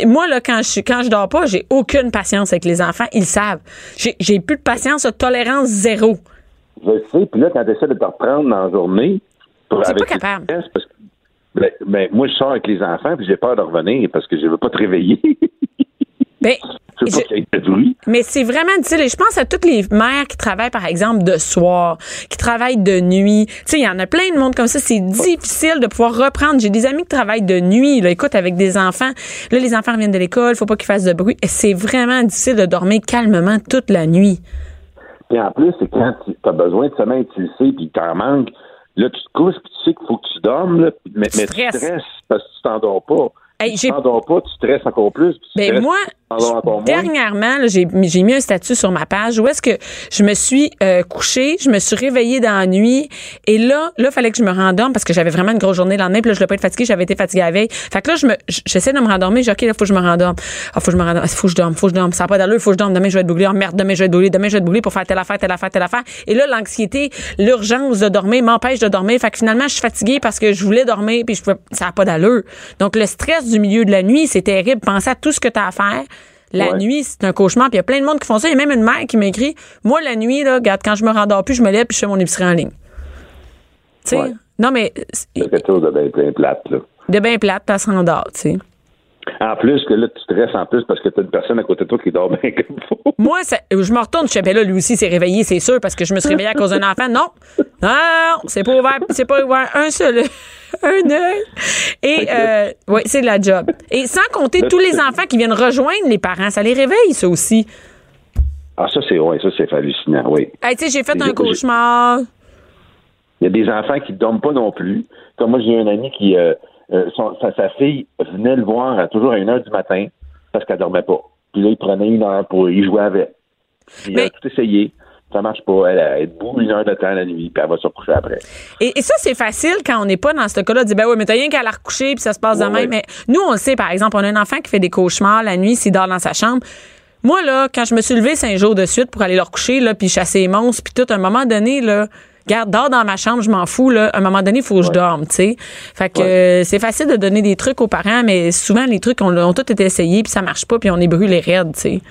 Moi, là, quand je suis, quand je dors pas, j'ai aucune patience avec les enfants. Ils le savent. J'ai, plus de patience, tolérance zéro. Je le sais, puis là, quand tu essaies de te reprendre dans la journée... avec pas capable. parce que- ben, ben, moi, je sors avec les enfants, puis j'ai peur de revenir parce que je veux pas te réveiller. Ben, je. Mais c'est vraiment difficile. Et je pense à toutes les mères qui travaillent, par exemple, de soir, qui travaillent de nuit. Tu sais, il y en a plein de monde comme ça. C'est difficile de pouvoir reprendre. J'ai des amis qui travaillent de nuit, là, écoute, avec des enfants. Là, les enfants reviennent de l'école, faut pas qu'ils fassent de bruit. Et C'est vraiment difficile de dormir calmement toute la nuit. Puis en plus, c'est quand tu as besoin de sommeil, tu le sais, puis t'en manque. Là, tu te couches, puis tu sais qu'il faut que tu dormes, là, mais, Tu mais tu stresses. parce que tu t'endors pas. Hey, tu t'endors pas, tu stresses encore plus. puis tu Ben moi, encore moins. dernièrement, j'ai mis un statut sur ma page où est-ce que je me suis euh, couchée, je me suis réveillée dans la nuit et là, là, fallait que je me rendorme parce que j'avais vraiment une grosse journée le lendemain, puis là, je voulais pas être fatiguée, j'avais été fatiguée la veille. Fait que là, je me, j'essaie de me rendormir, j'ai OK, là, faut que je me rendorme. Ah, faut que je me rendorme, faut que je dorme, faut que je dorme. Ça n'a pas d'allure, faut que je dorme. Demain, je vais être bouglée. Oh merde, demain, je vais être bouglée, demain, je vais être bouglée pour faire telle affaire, telle affaire, telle affaire. Et là, l'anxiété, l'urgence de dormir m'empêche de dormir. Fait que finalement, je suis fatiguée parce que je voulais dormir puis je pouvais, ça n'a pas d'allure. Donc, le stress du milieu de la nuit, c'est terrible. Pensez à tout ce que tu as à faire. La Ouais. nuit, c'est un cauchemar. Puis il y a plein de monde qui font ça. Il y a même une mère qui m'écrit Moi, la nuit, là, regarde, quand je me rendors plus, je me lève puis je fais mon épicerie en ligne. Tu sais? Ouais. Non, mais C'est quelque chose de bien, bien plate, là. de bien plate, elle se rendort, tu sais. En plus que là, tu stresses en plus parce que tu as une personne à côté de toi qui dort bien comme faut. Moi, ça- je me retourne, je ben là, lui aussi s'est réveillé, c'est sûr, parce que je me suis réveillée à cause d'un enfant. Non, non, non, c'est pas ouvert, c'est pas ouvert un seul, un œil. Et, euh, oui, c'est de la job. Et sans compter tous les enfants qui viennent rejoindre les parents, ça les réveille, ça aussi. Ah, ça, c'est ouais, ça, c'est hallucinant, oui. Hey, tu sais, j'ai fait un cauchemar. Il y a des enfants qui ne dorment pas non plus. Comme moi, j'ai un ami qui, euh, euh, son- sa, sa fille venait le voir à, toujours à une heure du matin parce qu'elle dormait pas. Puis là, il prenait une heure pour y jouer avec. Il Mais- a tout essayé. Ça marche pas. Elle, elle est debout une heure de temps la nuit, puis elle va se recoucher après. Et, et ça, c'est facile quand on n'est pas dans ce cas-là. de dire, ben oui, mais t'as rien qu'à la recoucher, puis ça se passe de Ouais, même. ouais. Mais nous, on le sait, par exemple, on a un enfant qui fait des cauchemars la nuit s'il dort dans sa chambre. Moi, là, quand je me suis levée cinq jours de suite pour aller le recoucher, là, puis chasser les monstres, puis tout, à un moment donné, là, Garde, dors dans ma chambre, je m'en fous. Là. À un moment donné, il faut que je dorme, tu sais. Fait que euh, c'est facile de donner des trucs aux parents, mais souvent, les trucs ont, ont tous été essayés, puis ça marche pas, puis on est brûlés raides, tu sais.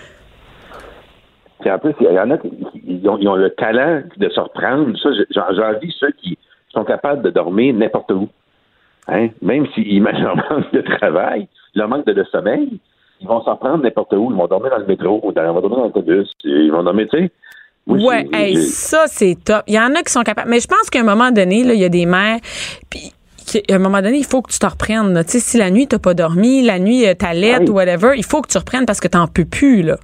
Puis en plus, il y en a qui ils ont, ils ont le talent de se reprendre. Ça, j'en- j'envie ceux qui sont capables de dormir n'importe où. Hein? Même s'ils leur manque de travail, leur manque de, de sommeil, ils vont s'en prendre n'importe où. Ils vont dormir dans le métro, ils vont dormir dans l'autobus, ils vont dormir, tu sais. Moi, Ouais, hey, ça, c'est top. Il y en a qui sont capables. Mais je pense qu'à un moment donné, là, il y a des mères, puis à un moment donné, il faut que tu te reprennes. là. Tu si la nuit, t'as pas dormi, la nuit, euh, t'as l'aide Oui. ou whatever, il faut que tu reprennes parce que t'en peux plus, là.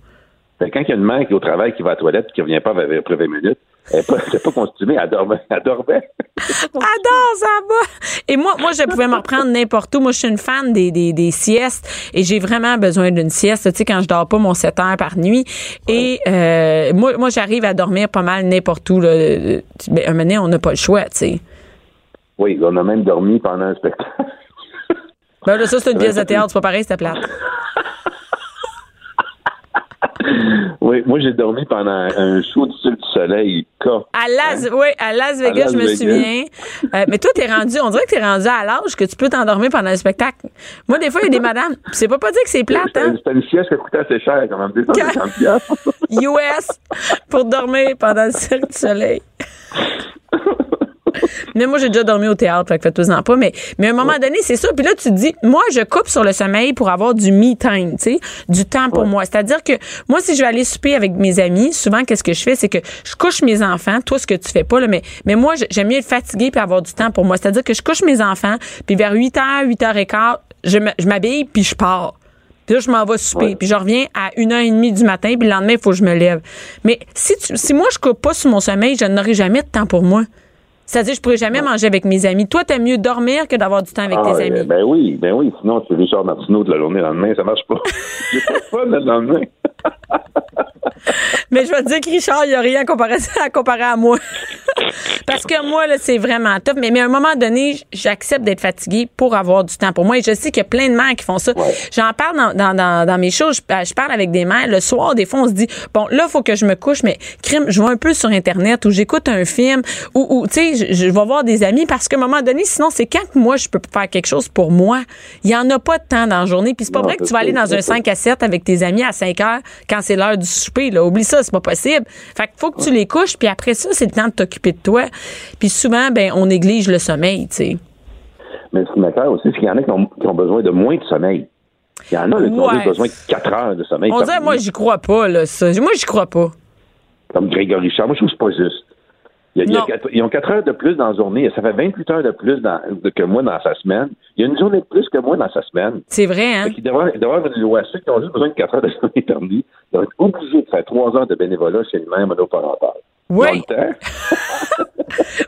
Fait que quand il y a une mère qui est au travail, qui va à la toilette, qui revient pas après 20 minutes, elle n'est pas, pas constumée, elle dormait. Elle dormait. Adore, ça va. Et moi, moi, je pouvais me reprendre n'importe où. Moi, je suis une fan des, des, des siestes et j'ai vraiment besoin d'une sieste, tu sais, quand je dors pas mon 7 heures par nuit. Et euh, moi, moi j'arrive à dormir pas mal n'importe où. Là. Ben, un moment donné, on n'a pas le choix, tu sais. Oui, on a même dormi pendant un spectacle. Ben là, ça, c'est une pièce de théâtre, c'est pas pareil, c'était plate. Oui, moi, j'ai dormi pendant un show du Cirque du Soleil. À Las, oui, à Las Vegas, Las je me Vegas. souviens. Euh, mais toi, t'es rendu, on dirait que t'es rendu à l'âge que tu peux t'endormir pendant le spectacle. Moi, des fois, il y a des madames, c'est pas pas dire que c'est plate, hein? c'était une sieste qui coûtait assez cher, quand même, 250 piastres. US pour dormir pendant le Cirque du Soleil. Mais moi, j'ai déjà dormi au théâtre, fait que faites-en pas. Mais, mais à un moment donné, c'est ça. Puis là, tu te dis, moi, je coupe sur le sommeil pour avoir du me time, tu sais, du temps pour moi. C'est-à-dire que moi, si je vais aller souper avec mes amis, souvent, qu'est-ce que je fais, c'est que je couche mes enfants. Toi, ce que tu fais pas, là, mais, mais moi, j'aime mieux être fatiguée puis avoir du temps pour moi. C'est-à-dire que je couche mes enfants, puis vers 8 h, 8 h 15, je m'habille puis je pars. Puis là, je m'en vais souper. Ouais. Puis je reviens à 1h30 du matin. Puis le lendemain, il faut que je me lève. Mais si, tu- si moi, je coupe pas sur mon sommeil, je n'aurai jamais de temps pour moi. C'est-à-dire, je pourrais jamais manger avec mes amis. Toi, t'aimes mieux dormir que d'avoir du temps avec Ah, tes euh, amis. Ben oui, ben oui. Sinon, tu es Richard Martineau de la journée le lendemain, ça marche pas. J'ai pas de fun le lendemain. Mais je vais te dire que Richard, il n'y a rien à comparer à, comparer à moi. Parce que moi, là, c'est vraiment tough. Mais, mais à un moment donné, j'accepte d'être fatiguée pour avoir du temps pour moi. Et je sais qu'il y a plein de mères qui font ça. Ouais. J'en parle dans, dans, dans, dans mes shows. Je, je parle avec des mères. Le soir, des fois, on se dit, bon, là, il faut que je me couche, mais crime, je vais un peu sur Internet ou j'écoute un film ou, ou tu sais, je, je vais voir des amis parce qu'à un moment donné, sinon, c'est quand que moi, je peux faire quelque chose pour moi. Il y en a pas de temps dans la journée. Puis c'est pas Non, vrai que tu vas aller dans un c'est ça. 5 à 7 avec tes amis à 5 heures quand c'est l'heure du souper. Là. Oublie ça, c'est pas possible. Fait qu'il faut que tu les couches, puis après ça, c'est le temps de t'occuper de toi. Puis souvent, ben, on néglige le sommeil, tu sais. Mais ce qui aussi, c'est qu'il y en a qui ont, qui ont besoin de moins de sommeil. Il y en a là, qui ont Ouais. besoin de 4 heures de sommeil. On dirait, moi, j'y crois pas, là, ça. Moi, j'y crois pas. Comme Grégory Charles. Moi, je trouve que c'est pas juste. Il y a- y ils ont 4 heures de plus dans la journée. Ça fait 28 heures de plus dans- que moi dans sa semaine. Il y a une journée de plus que moi dans sa semaine. C'est vrai, hein? Devrait, il devrait avoir une loi. Ceux qui ont juste besoin de 4 heures de sommeil par nuit doivent être obligés de faire 3 heures de bénévolat chez une mère monoparentale. Oui.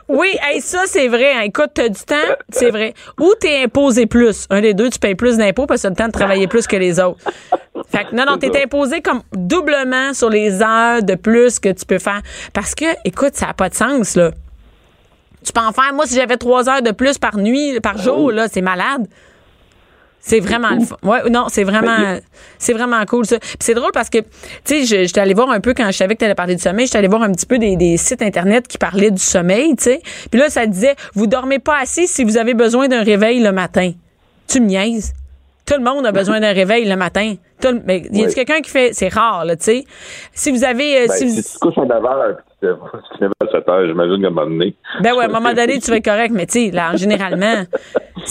Oui, hey, ça, c'est vrai. hein. Écoute, t'as du temps, c'est vrai. Ou t'es imposé plus. Un des deux, tu payes plus d'impôts parce que t'as le temps de travailler plus que les autres. Fait que non, non, t'es ça. imposé comme doublement sur les heures de plus que tu peux faire. Parce que, écoute, ça n'a pas de sens, là. Tu peux en faire, moi, si j'avais trois heures de plus par nuit, par jour, là, c'est malade. C'est vraiment le fun. Ouais, non, c'est vraiment, c'est vraiment cool, ça. Puis c'est drôle parce que, tu sais, je- j'étais allée voir un peu quand je savais que tu allais parler du sommeil, j'étais allée voir un petit peu des, des sites Internet qui parlaient du sommeil, tu sais. Puis là, ça disait, vous dormez pas assez si vous avez besoin d'un réveil le matin. Tu me niaises? Tout le monde a besoin d'un réveil le matin. Tout mais y a Oui. quelqu'un qui fait, c'est rare, là, tu sais. Si vous avez, euh, Ben, si vous- si tu couches à 9 heures et que tu te tu te lèves à 7 heures, j'imagine qu'à un moment donné. Ben ouais, à un moment donné, tu vas être correct, mais tu sais, là, généralement,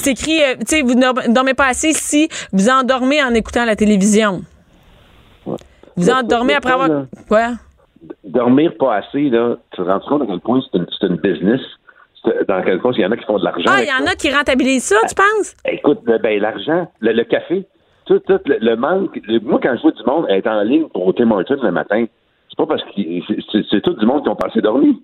c'est écrit, euh, tu sais, vous ne dormez pas assez si vous endormez en écoutant la télévision. Vous endormez après avoir. là. Quoi? Dormir pas assez, là, tu te rends compte à quel point c'est une, une business? Dans quel point il y en a qui font de l'argent. Ah, il y en ça. a qui rentabilisent ça, tu penses? Écoute, ben, l'argent, le, le café, tout, tout le, le manque. le- moi, quand je vois du monde être en ligne pour Tim Hortons le matin, c'est pas parce que c'est tout du monde qui ont passé dormir.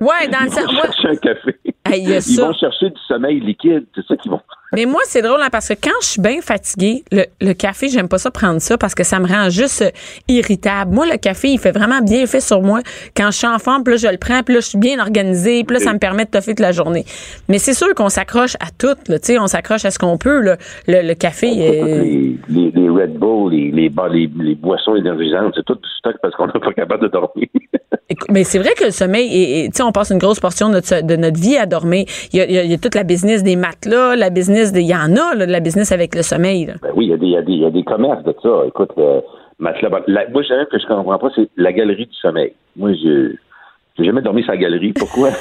Ouais, dans le Ils sens. vont chercher un café. Hey, il y a Ils ça. vont chercher du sommeil liquide. C'est ça qu'ils vont Mais moi, c'est drôle hein, parce que quand je suis bien fatiguée, le, le café, j'aime pas ça prendre ça parce que ça me rend juste euh, irritable. Moi, le café, il fait vraiment bien fait sur moi. Quand je suis en forme, puis là, je le prends, puis là, je suis bien organisée, puis là, ça me permet de toffer toute la journée. Mais c'est sûr qu'on s'accroche à tout, là, tu sais, on s'accroche à ce qu'on peut, là. Le, le café, euh, Les, les, les Red Bull, les, les, les, les boissons énergisantes, c'est tout du stock parce qu'on n'est pas capable de dormir. Écoute, Mais c'est vrai que le sommeil, est- tu sais, on passe une grosse portion de notre, de notre vie à dormir. Il y, a, il y a- il y a toute la business des matelas, la business, des- il y en a, là, de la business avec le sommeil. là. Ben oui, il y, a des- il y, a des- il y a des commerces de ça. Écoute, matelas, la- moi, un que je comprends pas, c'est la galerie du sommeil. Moi, je j'ai jamais dormi sur la galerie. Pourquoi?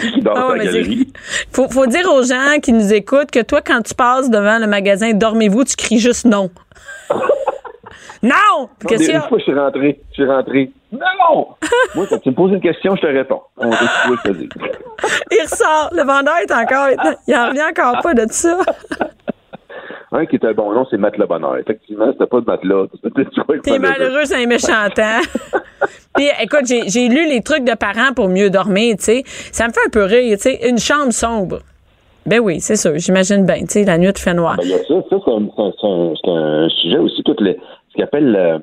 Qui dort Ah faut, faut dire aux gens qui nous écoutent que toi, quand tu passes devant le magasin Dormez-vous, tu cries juste non. non! Y Une fois, je suis rentré. Je suis rentré. Non! Moi, quand tu me poses une question, je te réponds. On va te. Il ressort. Le vendeur est encore. Il en revient encore pas de ça. Un qui était un bon nom, c'est Matelas Bonheur. Effectivement, c'était pas de tu vois, le T'es malheureux. c'est un méchant temps. Puis, écoute, j'ai lu les trucs de parents pour mieux dormir, tu sais. Ça me fait un peu rire, tu sais. Une chambre sombre. Ben oui, c'est sûr. J'imagine bien, tu sais, la nuit, il fait noir. Ben, il y a ça, ça c'est un, un- sujet aussi, tout le, ce qu'on appelle le,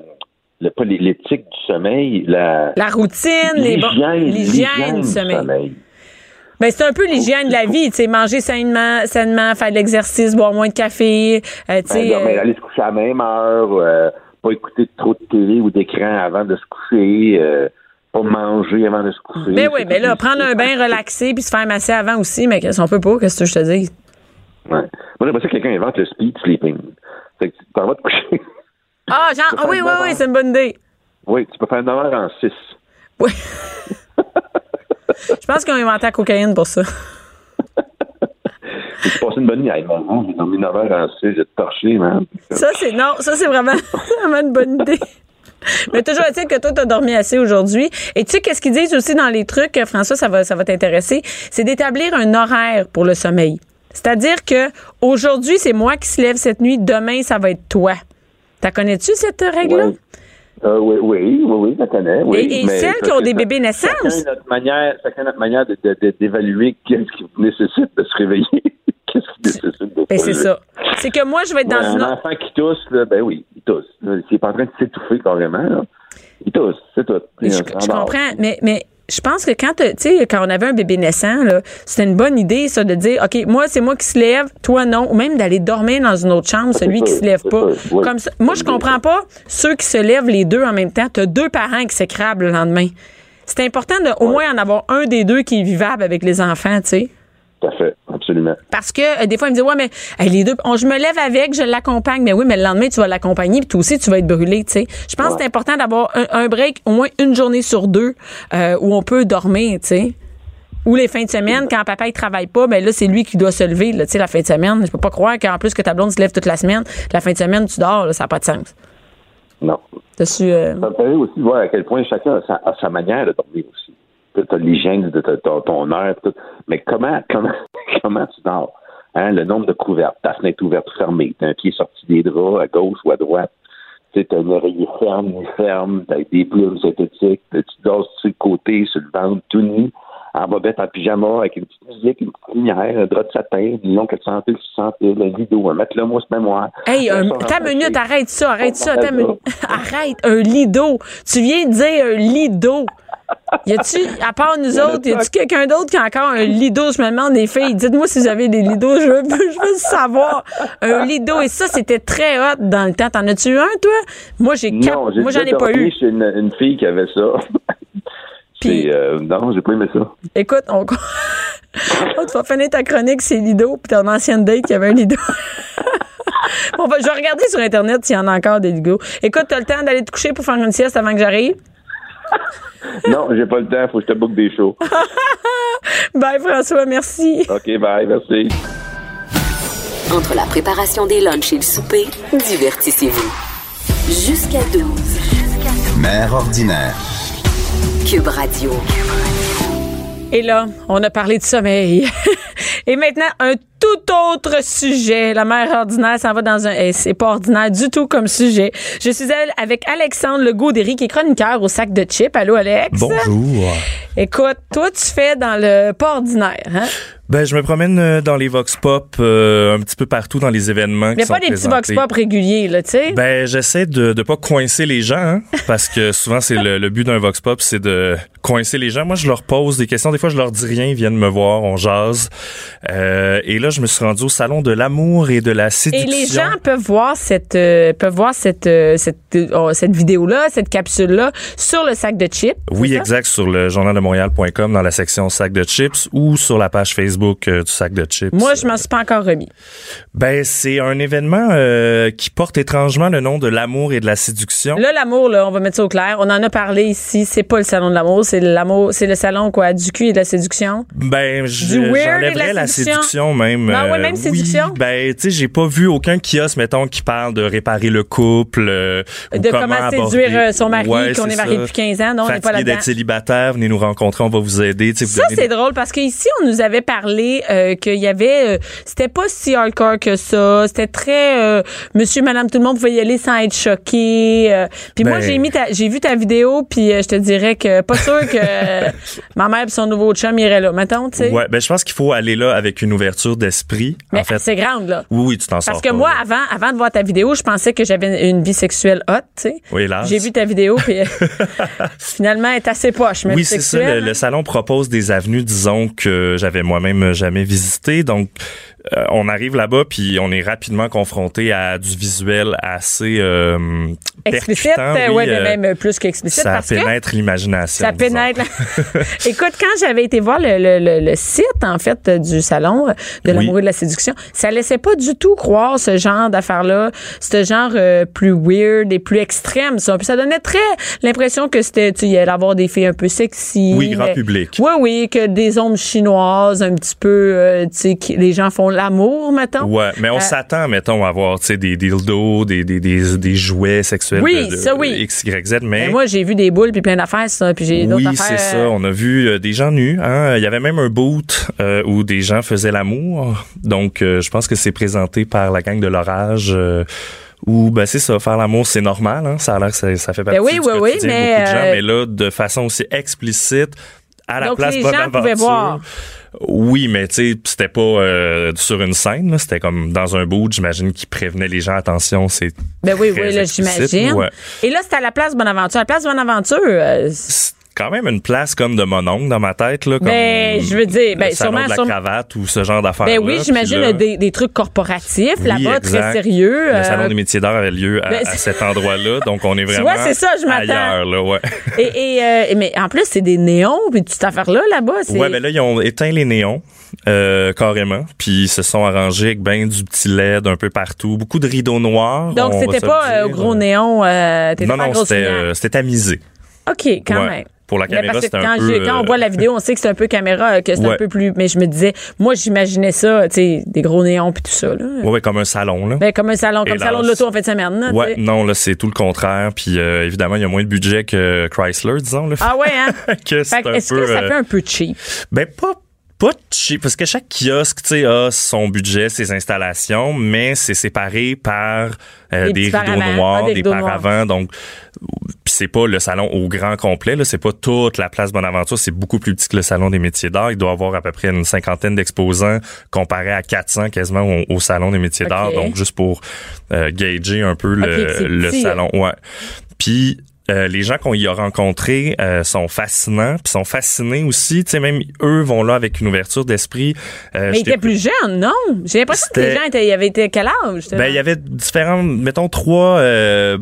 le- l'éthique du sommeil, la, La routine, les bon- l'hygiène, l'hygiène du sommeil. Ben, c'est un peu l'hygiène de la vie, tu sais, manger sainement, sainement, faire de l'exercice, boire moins de café, euh, tu Ben, sais. euh, aller se coucher à la même heure, euh, pas écouter trop de télé ou d'écran avant de se coucher, euh, pas manger avant de se coucher. Ben oui, mais là, tout- prendre un bain relaxé puis se faire masser avant aussi, mais qu'est-ce qu'on peut pas, qu'est-ce que je te dis? Ouais. Moi, j'aimerais ça que quelqu'un invente le speed sleeping. Fait que t'en vas te coucher. Ah, genre, ah oui, oui, oui, c'est une bonne idée. oui, tu peux faire 9 heures en 6. Oui. Je pense qu'ils ont inventé la cocaïne pour ça. Tu passes une bonne nuit. Hey, maman, j'ai dormi 9 heures en 6, j'ai torché, man. Ça, c'est non, ça, c'est vraiment, vraiment une bonne idée. Mais toujours est-il que toi, tu as dormi assez aujourd'hui. Et tu sais, qu'est-ce qu'ils disent aussi dans les trucs, euh, François, ça va, ça va t'intéresser, c'est d'établir un horaire pour le sommeil. C'est-à-dire que aujourd'hui, c'est moi qui se lève cette nuit, demain, ça va être toi. T'as connais-tu cette règle-là? Euh, oui, oui, oui, oui, je la connais. Oui, Et- et mais celles qui ont des bébés naissants Chacun notre manière, chacun notre manière de- de- de- d'évaluer qu'est-ce qui nécessite de se réveiller. qu'est-ce qui nécessite de se Ben, c'est ça. C'est que moi, je vais être dans Ouais, une un autre. enfant qui tousse, là, ben oui, il tousse. S'il n'est pas en train de s'étouffer carrément, là, il tousse, c'est tout. Je, comprends, mais, mais je pense que quand, tu sais, quand on avait un bébé naissant, là, c'était une bonne idée, ça, de dire, OK, moi, c'est moi qui se lève, toi, non, ou même d'aller dormir dans une autre chambre, celui qui se lève pas. sûr, oui. Comme ça. Moi, je comprends pas ceux qui se lèvent les deux en même temps. T'as deux parents qui s'écrabent le lendemain. C'est important de, au moins, en avoir un des deux qui est vivable avec les enfants, tu sais. Tout à fait, absolument. Parce que euh, des fois, ils me disent, ouais, mais hey, les deux, on- je me lève avec, je l'accompagne. Mais oui, mais le lendemain, tu vas l'accompagner, puis toi aussi, tu vas être brûlé, tu sais. Je pense que c'est important d'avoir un, un break, au moins une journée sur deux, euh, où on peut dormir, tu sais. Ou les fins de semaine, quand papa il travaille pas, ben là, c'est lui qui doit se lever, là, tu sais, la fin de semaine. Je peux pas croire qu'en plus que ta blonde se lève toute la semaine, la fin de semaine, tu dors, là, ça n'a pas de sens. Non. T'as-tu, euh, Ça me fait aussi voir à quel point chacun a sa, a sa manière de dormir aussi. Tu as l'hygiène de ton heure, tout. mais comment, comment, comment tu dors? Hein, le nombre de couvertes, ta fenêtre ouverte ou fermée, t'as un pied sorti des draps à gauche ou à droite, tu as une oreiller ferme ou ferme, t'as des plumes synthétiques, tu dors sur le côté, sur le ventre, tout nu, en bobette, en pyjama, avec une petite musique, une petite lumière, un drap de satin, longue 400 piles, 600 piles, un rideau, un matelas mousse mémoire. Hey, un, Un ta minute, arrête ça, arrête ça, ta minute. Arrête, un d'eau. Tu viens de dire un d'eau. Y a-tu, à part nous autres, y a-tu quelqu'un d'autre qui a encore un d'eau? Je me demande, les filles, dites-moi si vous avez des d'eau, je veux, je veux savoir. Un d'eau, et ça, c'était très hot dans le temps. T'en as-tu eu un, toi? Moi, j'ai quatre, j'ai moi, j'en ai pas eu. chez une, une fille qui avait ça. Puis- euh, non, j'ai pas aimé ça. Écoute, on, Oh, tu vas finir ta chronique, c'est Lido, puis ton ancienne date qui avait un Lido. bon, ben, je vais regarder sur Internet s'il y en a encore des Lido. Écoute, t'as le temps d'aller te coucher pour faire une sieste avant que j'arrive? Non, j'ai pas le temps, faut que je te boucle des shows. Bye, François, merci. OK, bye, merci. Entre la préparation des lunchs et le souper, divertissez-vous. Jusqu'à 12. Mère ordinaire. Cube Radio. Et là, on a parlé de sommeil. Et maintenant, un tout autre sujet. La mère ordinaire s'en va dans un... eh, c'est pas ordinaire du tout comme sujet. Je suis elle avec Alexandre Legaudéry, qui est chroniqueur au sac de chips. Allô, Alex? Bonjour. Écoute, toi, tu fais dans le pas ordinaire, hein? Ben, je me promène euh, dans les vox pop euh, un petit peu partout dans les événements Il qui n'y a sont pas des petits vox pop réguliers, là, tu sais? Ben, j'essaie de de pas coincer les gens hein, parce que souvent c'est le, le but d'un vox pop, c'est de coincer les gens. Moi, je leur pose des questions, des fois je leur dis rien, ils viennent me voir, on jase. Euh, et là, je me suis rendu au salon de l'amour et de la Et séduction. les gens peuvent voir cette euh, peuvent voir cette euh, cette oh, cette vidéo là, cette capsule là sur le sac de chips. Oui, exact, sur le journal de Montréal.com dans la section sac de chips ou sur la page Facebook du sac de chips. Moi, je m'en suis pas encore remis. Ben, c'est un événement qui porte étrangement le nom de l'amour et de la séduction. Là, l'amour, là, on va mettre ça au clair. On en a parlé ici. C'est pas le salon de l'amour, c'est l'amour, c'est le salon quoi, du cul et de la séduction? Ben, je- Du weird et de la la séduction. même. Ah ouais, euh, même séduction? Oui, ben, tu sais, j'ai pas vu aucun kiosque, mettons, qui parle de réparer le couple. euh, ou De comment aborder- séduire, euh, son mari, Ouais, qu'on est marié depuis 15 ans. Non, on n'est pas Fatigué là-dedans. d'être célibataire, venez nous rencontrer, on va vous aider. tu sais, vous Ça, c'est des- drôle parce qu'ici, on nous avait parlé euh, qu'il y avait. euh, c'était pas si hardcore que ça. C'était très. euh, monsieur, madame, tout le monde pouvait y aller sans être choqué. euh. puis moi, Ben- j'ai mis ta- j'ai vu ta vidéo, puis euh, je te dirais que pas sûr que ma mère et son nouveau chum iraient là. Mettons, tu sais. Ouais, ben, je pense qu'il faut aller là avec une ouverture d'esprit. Mais en fait, c'est grande, là. oui, oui, tu t'en sors Parce que pas, moi, là. avant, avant de voir ta vidéo, je pensais que j'avais une vie sexuelle hot, tu sais. Oui, hélas. J'ai vu ta vidéo, puis euh, finalement, elle est assez poche, Oui, c'est ça. Le, le salon propose des avenues, disons, que j'avais moi-même jamais visitées. Donc, euh, on arrive là-bas, puis on est rapidement confronté à du visuel assez euh, Explicite, euh, oui, ouais, mais euh, même plus qu'explicite. Ça parce que pénètre l'imagination. Ça disons. pénètre. Écoute, quand j'avais été voir le, le- le- le site, en fait, du salon de l'amour et de la séduction, ça laissait pas du tout croire ce genre d'affaires-là, ce genre euh, plus weird et plus extrême, ça. Puis ça donnait très l'impression que c'était, tu allait avoir des filles un peu sexy. Oui, grand mais- public. Oui, oui, que des ombres chinoises, un petit peu, tu sais, les gens font l'amour, mettons. Ouais, mais on Euh, s'attend, mettons, à voir, tu sais, des dildos, des, des, des, des jouets sexuels Oui, de, de ça, oui. X, Y, Z, mais... Mais moi, j'ai vu des boules puis plein d'affaires, ça, puis j'ai Oui, c'est ça. On a vu euh, des gens nus. Hein. Il y avait même un boot euh, où des gens faisaient l'amour. Donc, je pense que c'est présenté par la gang de l'orage. Où, ben, c'est ça, faire l'amour, c'est normal. Hein. Ça a l'air que ça, ça fait partie Ben oui, du oui, oui, quotidien de mais, beaucoup de gens. Mais là, de façon aussi explicite, à la Donc, place les gens pouvaient voir. Oui, mais tu sais, c'était pas euh, sur une scène. C'était comme dans un boot. J'imagine qui prévenait les gens. Attention, c'est Ben oui, très oui, là, j'imagine. ouais. Et là, c'était à la place Bonaventure. À la place Bonaventure, euh, quand même une place comme de mon oncle dans ma tête là comme Ben, je veux dire, ben, le salon sûrement- de la sûrement- cravate ou ce genre d'affaires ben oui, j'imagine des, des trucs corporatifs Oui, là-bas, très sérieux. le euh, salon des métiers d'art avait lieu à, Ben, à cet endroit-là donc on est vraiment vois, c'est ça, je m'attends. ailleurs là ouais et, et, euh, mais en plus, c'est des néons, puis toute cette affaire-là, là-bas. c'est- ouais ben là ils ont éteint les néons euh, carrément puis ils se sont arrangés avec ben du petit LED un peu partout beaucoup de rideaux noirs Donc, c'était pas euh, au dire. gros néon. Euh, non pas non euh, c'était tamisé OK, quand Ouais. même. pour la caméra parce que c'était quand, peu on euh, voit la vidéo, on sait que c'est un peu caméra, euh, que c'est un peu plus. Mais je me disais, moi, j'imaginais ça, tu sais, des gros néons puis tout ça. Là. ouais, ouais, comme un salon là Ben, comme un salon, comme le salon de l'auto en fin de semaine. là, Ouais, non, là, c'est tout le contraire. Puis euh, évidemment, il y a moins de budget que Chrysler, disons. Là, Ah ouais, hein? que Fait Est-ce peu. que ça euh, fait un peu cheap? Ben, pas, pas cheap, parce que chaque kiosque, tu sais, a son budget, ses installations, mais c'est séparé par euh, Des petits rideaux noirs, Ah, des des, rideaux noirs. paravents. Donc, c'est pas le salon au grand complet, là, c'est pas toute la place Bonaventure, c'est beaucoup plus petit que le salon des métiers d'art. Il doit avoir à peu près une cinquantaine d'exposants comparé à 400 quasiment au, au salon des métiers Ok. d'art. Donc, juste pour euh, gager un peu le, le salon. Ouais. Puis euh, les gens qu'on y a rencontrés euh, sont fascinants, puis sont fascinés aussi. Tu sais, même eux vont là avec une ouverture d'esprit. Euh, Mais il j'étais- était plus jeune, non? J'ai l'impression que les gens étaient, ils avaient été quel âge? Ben, il y avait différents, mettons trois euh,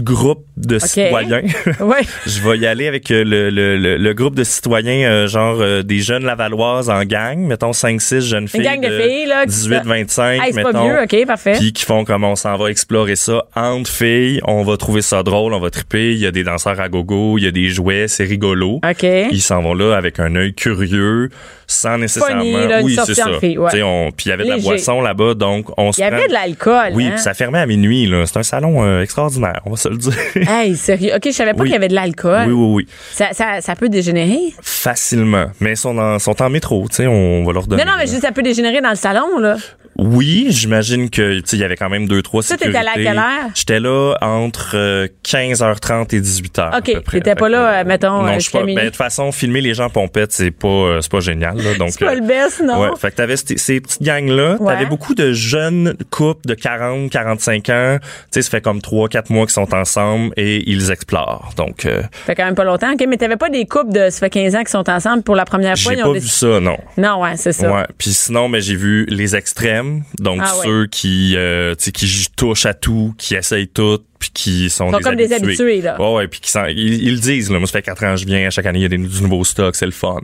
groupes de citoyens. Ouais. Je vais y aller avec euh, le, le, le, le groupe de citoyens, euh, genre euh, des jeunes lavalloises en gang, mettons 5-6 jeunes filles. gang de filles, là, qui se- 18-25, Hey, c'est pas mettons. vieux, OK, parfait. Puis qui font comme on s'en va explorer ça entre filles, on va trouver ça drôle, on va triper, il y a des danseurs à gogo, il y a des jouets, c'est rigolo. Ils s'en vont là avec un œil curieux, sans nécessairement. Funny, là, oui, c'est ça. Puis il y avait de la boisson là-bas, donc on se Il y avait de l'alcool. Oui, hein? puis ça fermait à minuit. là. C'est un salon euh, extraordinaire. on va se le dire. Hey, sérieux? OK, je savais pas Oui. qu'il y avait de l'alcool. oui, oui, oui. Ça, ça, ça peut dégénérer? Facilement. Mais ils sont en, sont en métro, tu sais, on va leur donner. Non, non, mais dis ça peut dégénérer dans le salon, là. Oui, j'imagine que tu sais, il y avait quand même deux trois Toi, sécurités. t'étais à quelle heure? J'étais là entre euh, 15h30 et 18h. à OK, t'étais pas là, euh, mettons, euh, Non, je suis pas. ben, de toute façon, filmer les gens pompettes, c'est pas euh, c'est pas génial là, donc C'est pas euh, le best, non? Ouais, fait que t'avais ces, ces petites gangs là, Ouais. t'avais beaucoup de jeunes couples de 40, 45 ans, tu sais, ça fait comme 3 4 mois qu'ils sont ensemble et ils explorent. Donc euh, Ça fait quand même pas longtemps. OK, mais t'avais pas des couples de, ça fait 15 ans qui sont ensemble pour la première fois. j'ai pas ont vu ça, non. Non, ouais, c'est ça. Ouais. Puis sinon, mais j'ai vu les extrêmes, donc Ah ouais. ceux qui, euh, qui touchent à tout, qui essayent tout, puis qui sont, Ils sont comme des habitués, là. Ouais, ouais, puis qui sont, ils, ils le disent. Là, moi, ça fait quatre ans que je viens. Chaque année, il y a des, du nouveau stock, c'est le fun.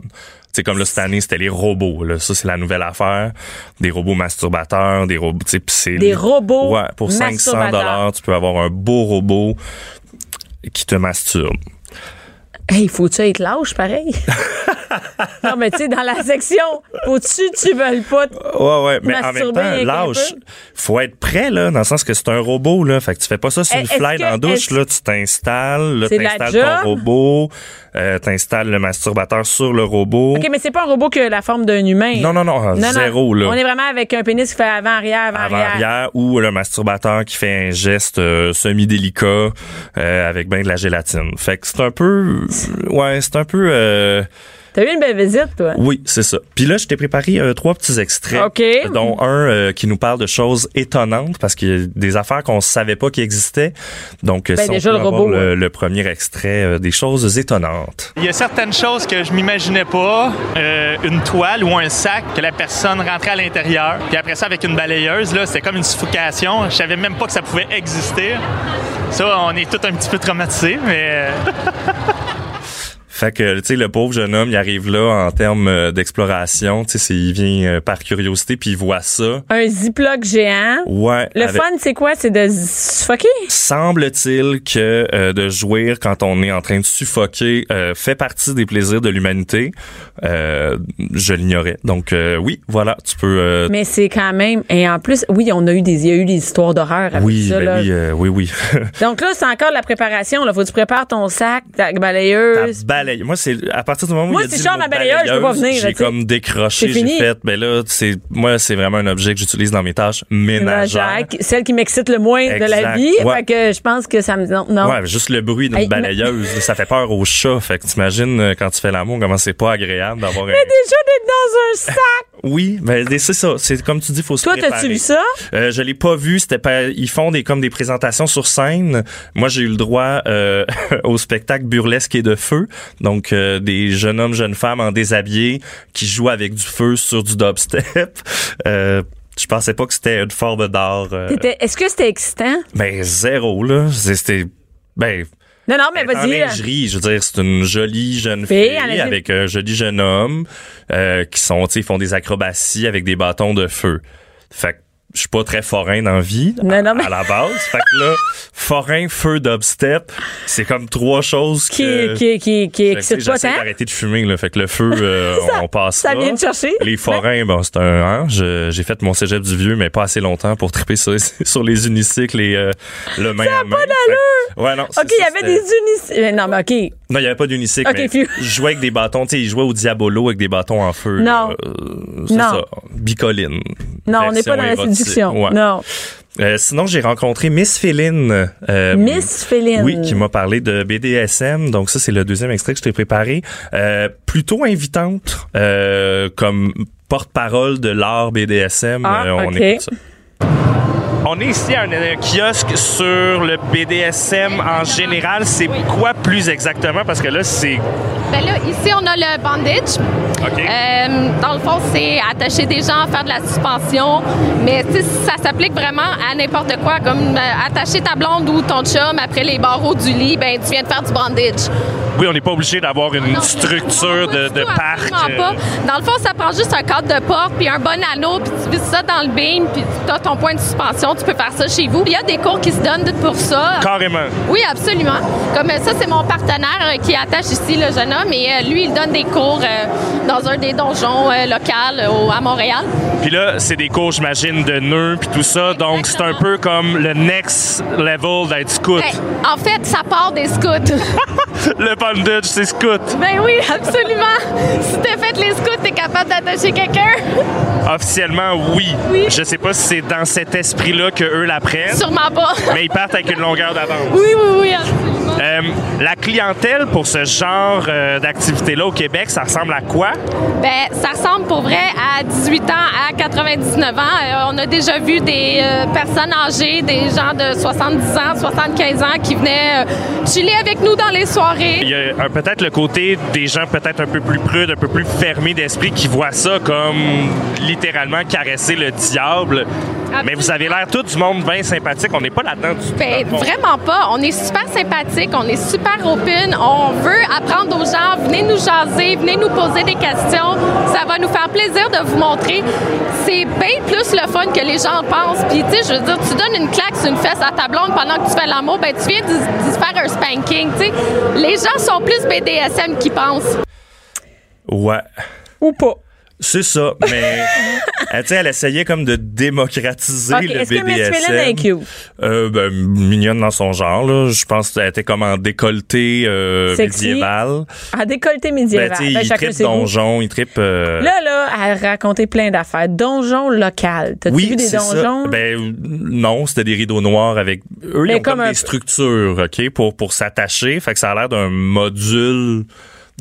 C'est comme là cette année, c'était les robots. Là, ça c'est la nouvelle affaire. Des robots masturbateurs, des robots, Des robots Ouais, pour 500 masturbateurs. dollars, tu peux avoir un beau robot qui te masturbe. Hey, faut-tu être lâche, pareil? non, mais tu sais, dans la section, faut-tu, tu veux pas. Ouais, ouais, mais en même temps, lâche. Faut être prêt, là, dans le sens que c'est un robot, là. Fait que tu fais pas ça sur Eh, une est-ce fly dans la douche, là. Tu t'installes, là, t'installes ton robot, euh, t'installes le masturbateur sur le robot. OK, mais c'est pas un robot qui a la forme d'un humain. Non, non, non, zéro, là. On est vraiment avec un pénis qui fait avant-arrière, avant-arrière. avant-arrière ou le masturbateur qui fait un geste euh, semi-délicat euh, avec ben de la gélatine. Fait que c'est un peu ouais, c'est un peu euh, T'as eu une belle visite, toi? oui, c'est ça. Puis là, je t'ai préparé euh, trois petits extraits OK. dont un euh, qui nous parle de choses étonnantes parce qu'il y a des affaires qu'on savait pas qui existaient. Donc Ben, si on déjà, peut le avoir robot, le, le premier extrait euh, des choses étonnantes. Il y a certaines choses que je m'imaginais pas. Euh, une toile ou un sac que la personne rentrait à l'intérieur. Puis après ça, avec une balayeuse, là, c'était comme une suffocation. Je savais même pas que ça pouvait exister. Ça, on est tous un petit peu traumatisés, mais... Fait que, tu sais, le pauvre jeune homme, il arrive là en termes euh, d'exploration. Tu sais, il vient euh, par curiosité puis il voit ça. Un ziploc géant. Ouais. Le avec- fun, c'est quoi? C'est de suffoquer? Semble-t-il que euh, de jouir quand on est en train de suffoquer euh, fait partie des plaisirs de l'humanité. Euh, je l'ignorais. Donc euh, oui, voilà, tu peux. euh, Mais c'est quand même. Et en plus, oui, on a eu des, il y a eu des histoires d'horreur avec oui, ça. ben là. oui, euh, oui, oui. Donc là, c'est encore la préparation. Là. Faut que tu prépares ton sac, ta Ta balayeuse. Balaye. Moi, c'est à partir du moment où Moi, il a dit le mot ma balayeuse, je peux pas venir, J'ai comme décroché, j'ai fait. Ben là, c'est moi, c'est vraiment un objet que j'utilise dans mes tâches ménagères. Celle qui m'excite le moins de la vie. Ouais. Fait que je pense que ça me. Non. non. Ouais, juste le bruit d'une Hey, mais- balayeuse, ça fait peur aux chats. Fait que t'imagines euh, quand tu fais l'amour, comment c'est pas agréable d'avoir un. Déjà d'être dans un sac. Oui, mais c'est ça. C'est comme tu dis, faut se Toi, t'as-tu vu ça? Euh, je l'ai pas vu. C'était pas. Ils font des comme des présentations sur scène. Moi, j'ai eu le droit euh, au spectacle burlesque et de feu. Donc euh, des jeunes hommes, jeunes femmes en déshabillé qui jouent avec du feu sur du dubstep. Euh, je pensais pas que c'était une forme d'art. euh, Est-ce que c'était excitant? ben zéro là. C'était ben Non, non, mais vas-y. lingerie, je veux dire, c'est une jolie jeune Fille, avec un joli jeune homme euh, qui sont, tu sais, font des acrobaties avec des bâtons de feu. Fait que je suis pas très forain dans vie Non, non, mais- à la base. fait que là, forain, feu, dubstep, c'est comme trois choses Qui, que... qui, qui, qui pas tant. d'arrêter de fumer, là. Fait que le feu, euh, on passe Ça vient de chercher. Les forains, bon, c'est un, hein, j'ai fait mon cégep du vieux, mais pas assez longtemps pour triper sur, sur les unicycles et euh, le main à main. Fait que- Ouais, non. OK, il y ça, avait des unicycles. Non, mais OK. non, il n'y avait pas d'unicycle. Ok, mais je jouais avec des bâtons. Tu sais, ils jouaient au Diabolo avec des bâtons en feu. Non. Euh, c'est ça. Bicoline. Non, on n'est pas dans la érotique. séduction. Ouais. Non. Euh, sinon, j'ai rencontré Miss Féline. euh, Miss Féline. Oui, qui m'a parlé de BDSM. Donc ça, c'est le deuxième extrait que je t'ai préparé. Euh, plutôt invitante euh, comme porte-parole de l'art BDSM. Ah, Euh, on ok. écoute ça. On est ici à un, un kiosque sur le BDSM en général. C'est quoi plus exactement? Parce que là, c'est... Ben là, ici, on a le bandage. OK. Euh, dans le fond, c'est attacher des gens, faire de la suspension. Mais ça s'applique vraiment à n'importe quoi. Comme euh, attacher ta blonde ou ton chum après les barreaux du lit, ben tu viens de faire du bandage. Oui, on n'est pas obligé d'avoir une structure de, de parc. Pas. Dans le fond, ça prend juste un cadre de porte puis un bon anneau, puis tu vises ça dans le beam, puis tu as ton point de suspension. Tu peux faire ça chez vous. Il y a des cours qui se donnent pour ça. Carrément. Oui, absolument. Comme euh, ça, c'est mon partenaire euh, qui attache ici le jeune homme et euh, lui, il donne des cours dans un des donjons locaux au- à Montréal. Puis là, c'est des cours, j'imagine, de nœuds puis tout ça. Donc, c'est un peu comme le next level d'être scout. Ben, en fait, ça part des scouts. le bondage, c'est scout. ben oui, absolument. Si t'as fait les scouts, t'es capable d'attacher quelqu'un. Officiellement, oui. Oui. Je sais pas si c'est dans cet esprit-là que eux l'apprennent, Sûrement pas. mais ils partent avec une longueur d'avance. Oui, oui, oui, absolument. Euh, la clientèle pour ce genre euh, d'activité-là au Québec, ça ressemble à quoi? Ben, ça ressemble pour vrai à 18 ans à 99 ans. Euh, on a déjà vu des personnes âgées, des gens de 70 ans, 75 ans qui venaient chiller avec nous dans les Il soirées. y a peut-être le côté des gens peut-être un peu plus prudes, un peu plus fermés d'esprit qui voient ça comme littéralement caresser le diable. Mais vous avez l'air tout du monde bien sympathique. On n'est pas là-dedans du tout. Ben, vraiment pas. On est super sympathique, on est super open, on veut apprendre aux gens, venez nous jaser, venez nous poser des questions. Ça va nous faire plaisir de vous montrer. C'est bien plus le fun que les gens pensent. Puis, tu sais, je veux dire, tu donnes une claque sur une fesse à ta blonde pendant que tu fais l'amour, ben, tu viens de, de faire un spanking, tu sais. Les gens sont plus BDSM qu'ils pensent. Ouais. Ou pas. C'est ça, mais elle, sais, elle essayait comme de démocratiser OK, le est-ce que Miss BDSM. Euh, ben, mignonne dans son genre, là. Je pense qu'elle était comme en décolleté euh, médiéval. À décolleté Ben, médiéval. sais, Ben, il tripe donjon, il tripe... euh, Là, là, elle racontait plein d'affaires. Donjon local. T'as-tu oui, vu des ça. donjons? Ben non, c'était des rideaux noirs avec eux, ils ont comme, comme un- des structures, OK, pour pour s'attacher, fait que ça a l'air d'un module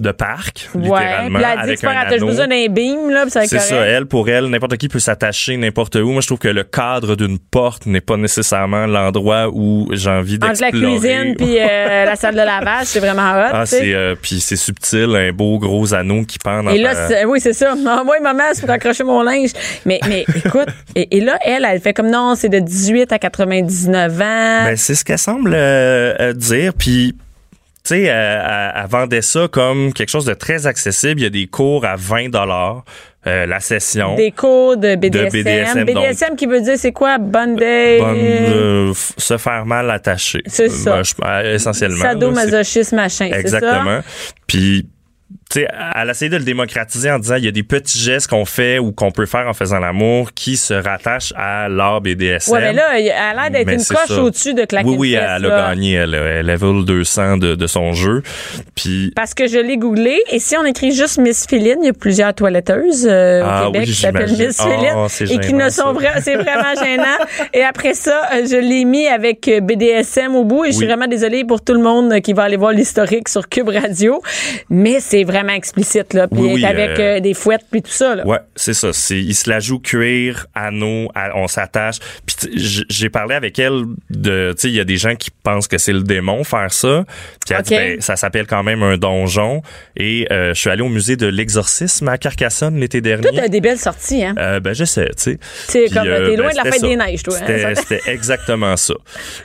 de parc ouais. littéralement Puis elle dit avec un anneau. besoin d'un beam, là, C'est ça, elle, pour elle, n'importe qui peut s'attacher n'importe où. Moi, je trouve que le cadre d'une porte n'est pas nécessairement l'endroit où j'ai envie Entre la d'explorer. cuisine puis euh, la salle de lavage, c'est vraiment hot. Ah, c'est euh, puis c'est subtil, un beau gros anneau qui pend dans Et là, ta- c'est- oui, c'est ça. Ah, Moi, maman, c'est pour accrocher mon linge. Mais, mais écoute, et, et là, elle, elle fait comme non, c'est de 18 à 99 ans. Ben, c'est ce qu'elle semble euh, euh, dire. Puis, tu sais, elle, elle- elle vendait ça comme quelque chose de très accessible. Il y a des cours à 20 dollars la session. des cours de BDSM. BDSM, BDSM qui veut dire c'est quoi? Bondage. Bonne, euh, f- se faire mal attaché. C'est ça. Euh, essentiellement. Sadomasochisme, machin, c'est ça? Exactement. Puis, sais, elle essaie de le démocratiser en disant il y a des petits gestes qu'on fait ou qu'on peut faire en faisant l'amour qui se rattachent à l'art BDSM. Ouais, mais là, elle a l'air d'être une coche au-dessus de claquer Oui, oui, une elle a là. gagné. Elle, elle level 200 de, de son jeu. Puis, Parce que je l'ai googlé, et si on écrit juste Miss Féline, il y a plusieurs toiletteuses euh, au Ah Québec oui, qui s'appellent. Miss Oh, c'est et qui ne sont vra- c'est vraiment gênant. et après ça, euh, je l'ai mis avec euh, BDSM au bout et je suis vraiment désolée pour tout le monde qui va aller voir l'historique sur Cube Radio, mais c'est vraiment explicite là, puis Oui, oui, avec euh, euh, des fouettes puis tout ça là. Ouais, c'est ça. C'est, il se la joue cuir, anneau, à- on s'attache. Puis j'ai parlé avec elle de, tu sais, il y a des gens qui pensent que c'est le démon faire ça. Puis elle dit, ben, ça s'appelle quand même un donjon. Et euh, je suis allé au musée de l'exorcisme à Carcassonne l'été dernier. Toi, t'as des belles sorties, hein? Euh, ben, je sais, tu sais. Comme, t'es loin ben, de la fête ça. des neiges, toi. hein, C'était, exactement ça.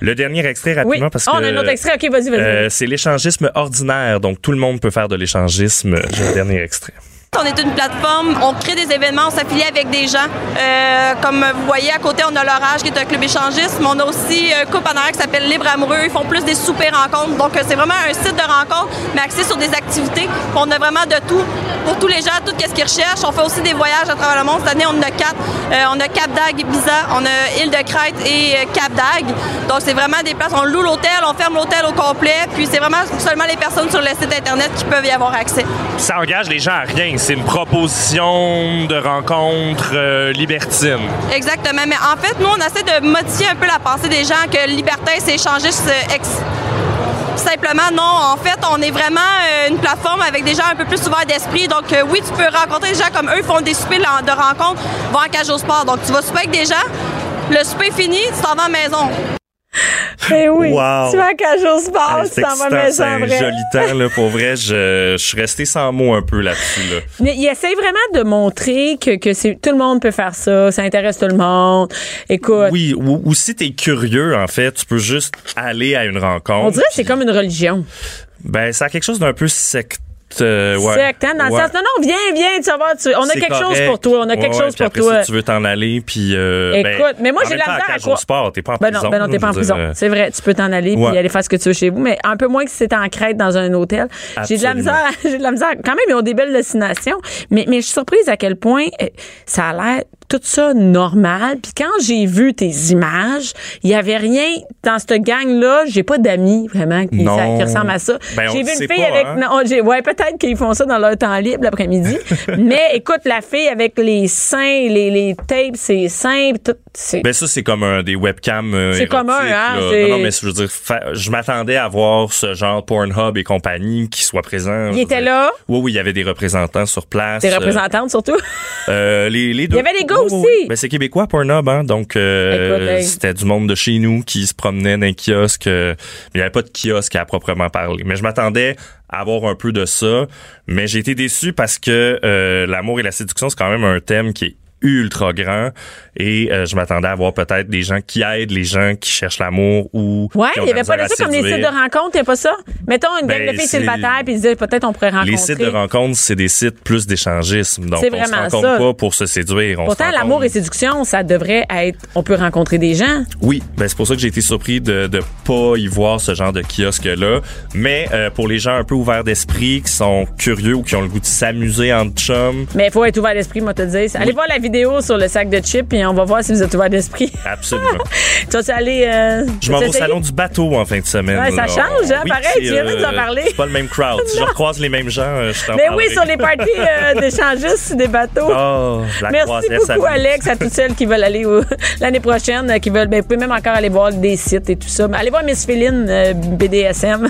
Le dernier extrait Oui. rapidement parce Ah, que. on a un autre extrait. OK, vas-y, vas-y. c'est l'échangisme ordinaire, donc tout le monde peut faire de l'échangisme. J'ai le dernier extrait. On est une plateforme, on crée des événements, on s'affilie avec des gens? Euh, comme vous voyez, à côté, on a l'Orage qui est un club échangiste, mais on a aussi un couple en arrière qui s'appelle Libre Amoureux. Ils font plus des soupers rencontres. Donc, euh, c'est vraiment un site de rencontre, mais axé sur des activités. On a vraiment de tout pour tous les gens, tout ce qu'ils recherchent. On fait aussi des voyages à travers le monde. Cette année, on a quatre. Euh, on a Cap d'Agde, Ibiza, on a Île de Crète et euh, Cap d'Agde. Donc, c'est vraiment des places. On loue l'hôtel, on ferme l'hôtel au complet. Puis, c'est vraiment seulement les personnes sur le site Internet qui peuvent y avoir accès. Ça engage les gens à rien. C'est une proposition de rencontre euh, libertine. Exactement. Mais en fait, nous, on essaie de modifier un peu la pensée des gens que liberté, c'est échanger Simplement, non. En fait, on est vraiment euh, une plateforme avec des gens un peu plus ouverts d'esprit. Donc, euh, oui, tu peux rencontrer des gens comme eux, font des soupers de de rencontres, vont en cage au sport. Donc, tu vas souper avec des gens, le souper est fini, tu t'en vas à la maison. Ben oui. Wow. Tu vas à cage au sport, Ah, tu c'est un joli temps, là, pour vrai. Je, je suis resté sans mots un peu là-dessus. Là. Mais il essaye vraiment de montrer que, que tout le monde peut faire ça, ça intéresse tout le monde. Écoute, Oui, ou, ou si t'es curieux, en fait, tu peux juste aller à une rencontre. on dirait que c'est comme une religion. Ben, ça a quelque chose d'un peu secte. Euh, ouais. Hein, dans le sens, non, non, viens, viens, tu vas voir, tu- on a quelque chose pour toi, on a quelque Ouais, chose pour après toi. Ça, tu veux t'en aller, puis. euh, Écoute, ben, mais moi, j'ai la misère à quoi- sport, t'es pas en Ben prison. non, ben non, t'es pas en prison. euh, C'est vrai, tu peux t'en aller puis aller faire ce que tu veux chez vous, mais un peu moins que si c'était en crête dans un hôtel. J'ai de la misère, j'ai de la misère. Quand même, ils ont des belles destinations, mais, mais je suis surprise à quel point euh, ça a l'air tout ça normal. Puis quand j'ai vu tes images, il y avait rien dans cette gang-là. J'ai pas d'amis vraiment qui, Non. ça- qui ressemblent à ça. Ben, j'ai vu une fille pas, avec, hein. non, j'ai- ouais, peut-être qu'ils font ça dans leur temps libre l'après-midi. mais écoute, la fille avec les seins, les, les tapes, ses seins, tout, c'est. Ben ça c'est comme un des webcams. euh, C'est commun, hein, c'est- Non, non, mais je veux dire, fa- je m'attendais à voir ce genre Pornhub et compagnie qui soit présent. Il était dire. là? Oui, oui, il y avait des représentants sur place. Des Euh, représentantes surtout? Euh, les, les deux. Il y avait des gars Aussi. oui. Ben, c'est québécois, Pornhub, hein. Donc, euh, hey. c'était du monde de chez nous qui se promenait dans les kiosques. euh, mais il n'y avait pas de kiosque à proprement parler. Mais je m'attendais à avoir un peu de ça. Mais j'ai été déçu parce que euh, l'amour et la séduction, c'est quand même un thème qui est ultra grand et euh, je m'attendais à voir peut-être des gens qui aident les gens qui cherchent l'amour ou Ouais, il y avait pas de ça comme des sites de rencontres, il n'y a pas ça? Mettons une gang Ben, de filles c'est- célibataires, puis ils se disent peut-être on pourrait rencontrer. Les sites de rencontres, c'est des sites plus d'échangisme. Donc, on se rencontre ça. pas pour se séduire. On Pourtant, l'amour et séduction, ça devrait être. On peut rencontrer des gens. Oui, ben c'est pour ça que j'ai été surpris de de pas y voir ce genre de kiosque là. Mais euh, pour les gens un peu ouverts d'esprit, qui sont curieux ou qui ont le goût de s'amuser en chum, Mais il faut être ouvert d'esprit, moi, te dire. Allez voir la vidéo sur le sac de chips, puis on va voir si vous êtes ouvert d'esprit. absolument. tu vas aller. Euh, Je m'en vais au salon du bateau en fin de semaine. Ouais, ça change, hein, Oui, pareil, c'est, tu viens de nous en parler. C'est pas le même crowd. si je recroise les mêmes gens, euh, je t'en Mais parlerai. oui, sur les parties euh, d'échangistes des bateaux. Oh, la Merci beaucoup. Alex, à toutes celles qui veulent aller l'année prochaine, euh, qui veulent, ben, vous pouvez même encore aller voir des sites et tout ça. Mais allez voir Miss Féline, euh, BDSM,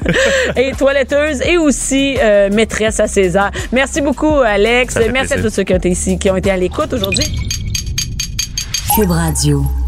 et toiletteuse, et aussi maîtresse à César. Merci beaucoup, Alex. Merci à tous ceux qui ont été ici, qui ont été à l'écoute aujourd'hui. Cube Radio.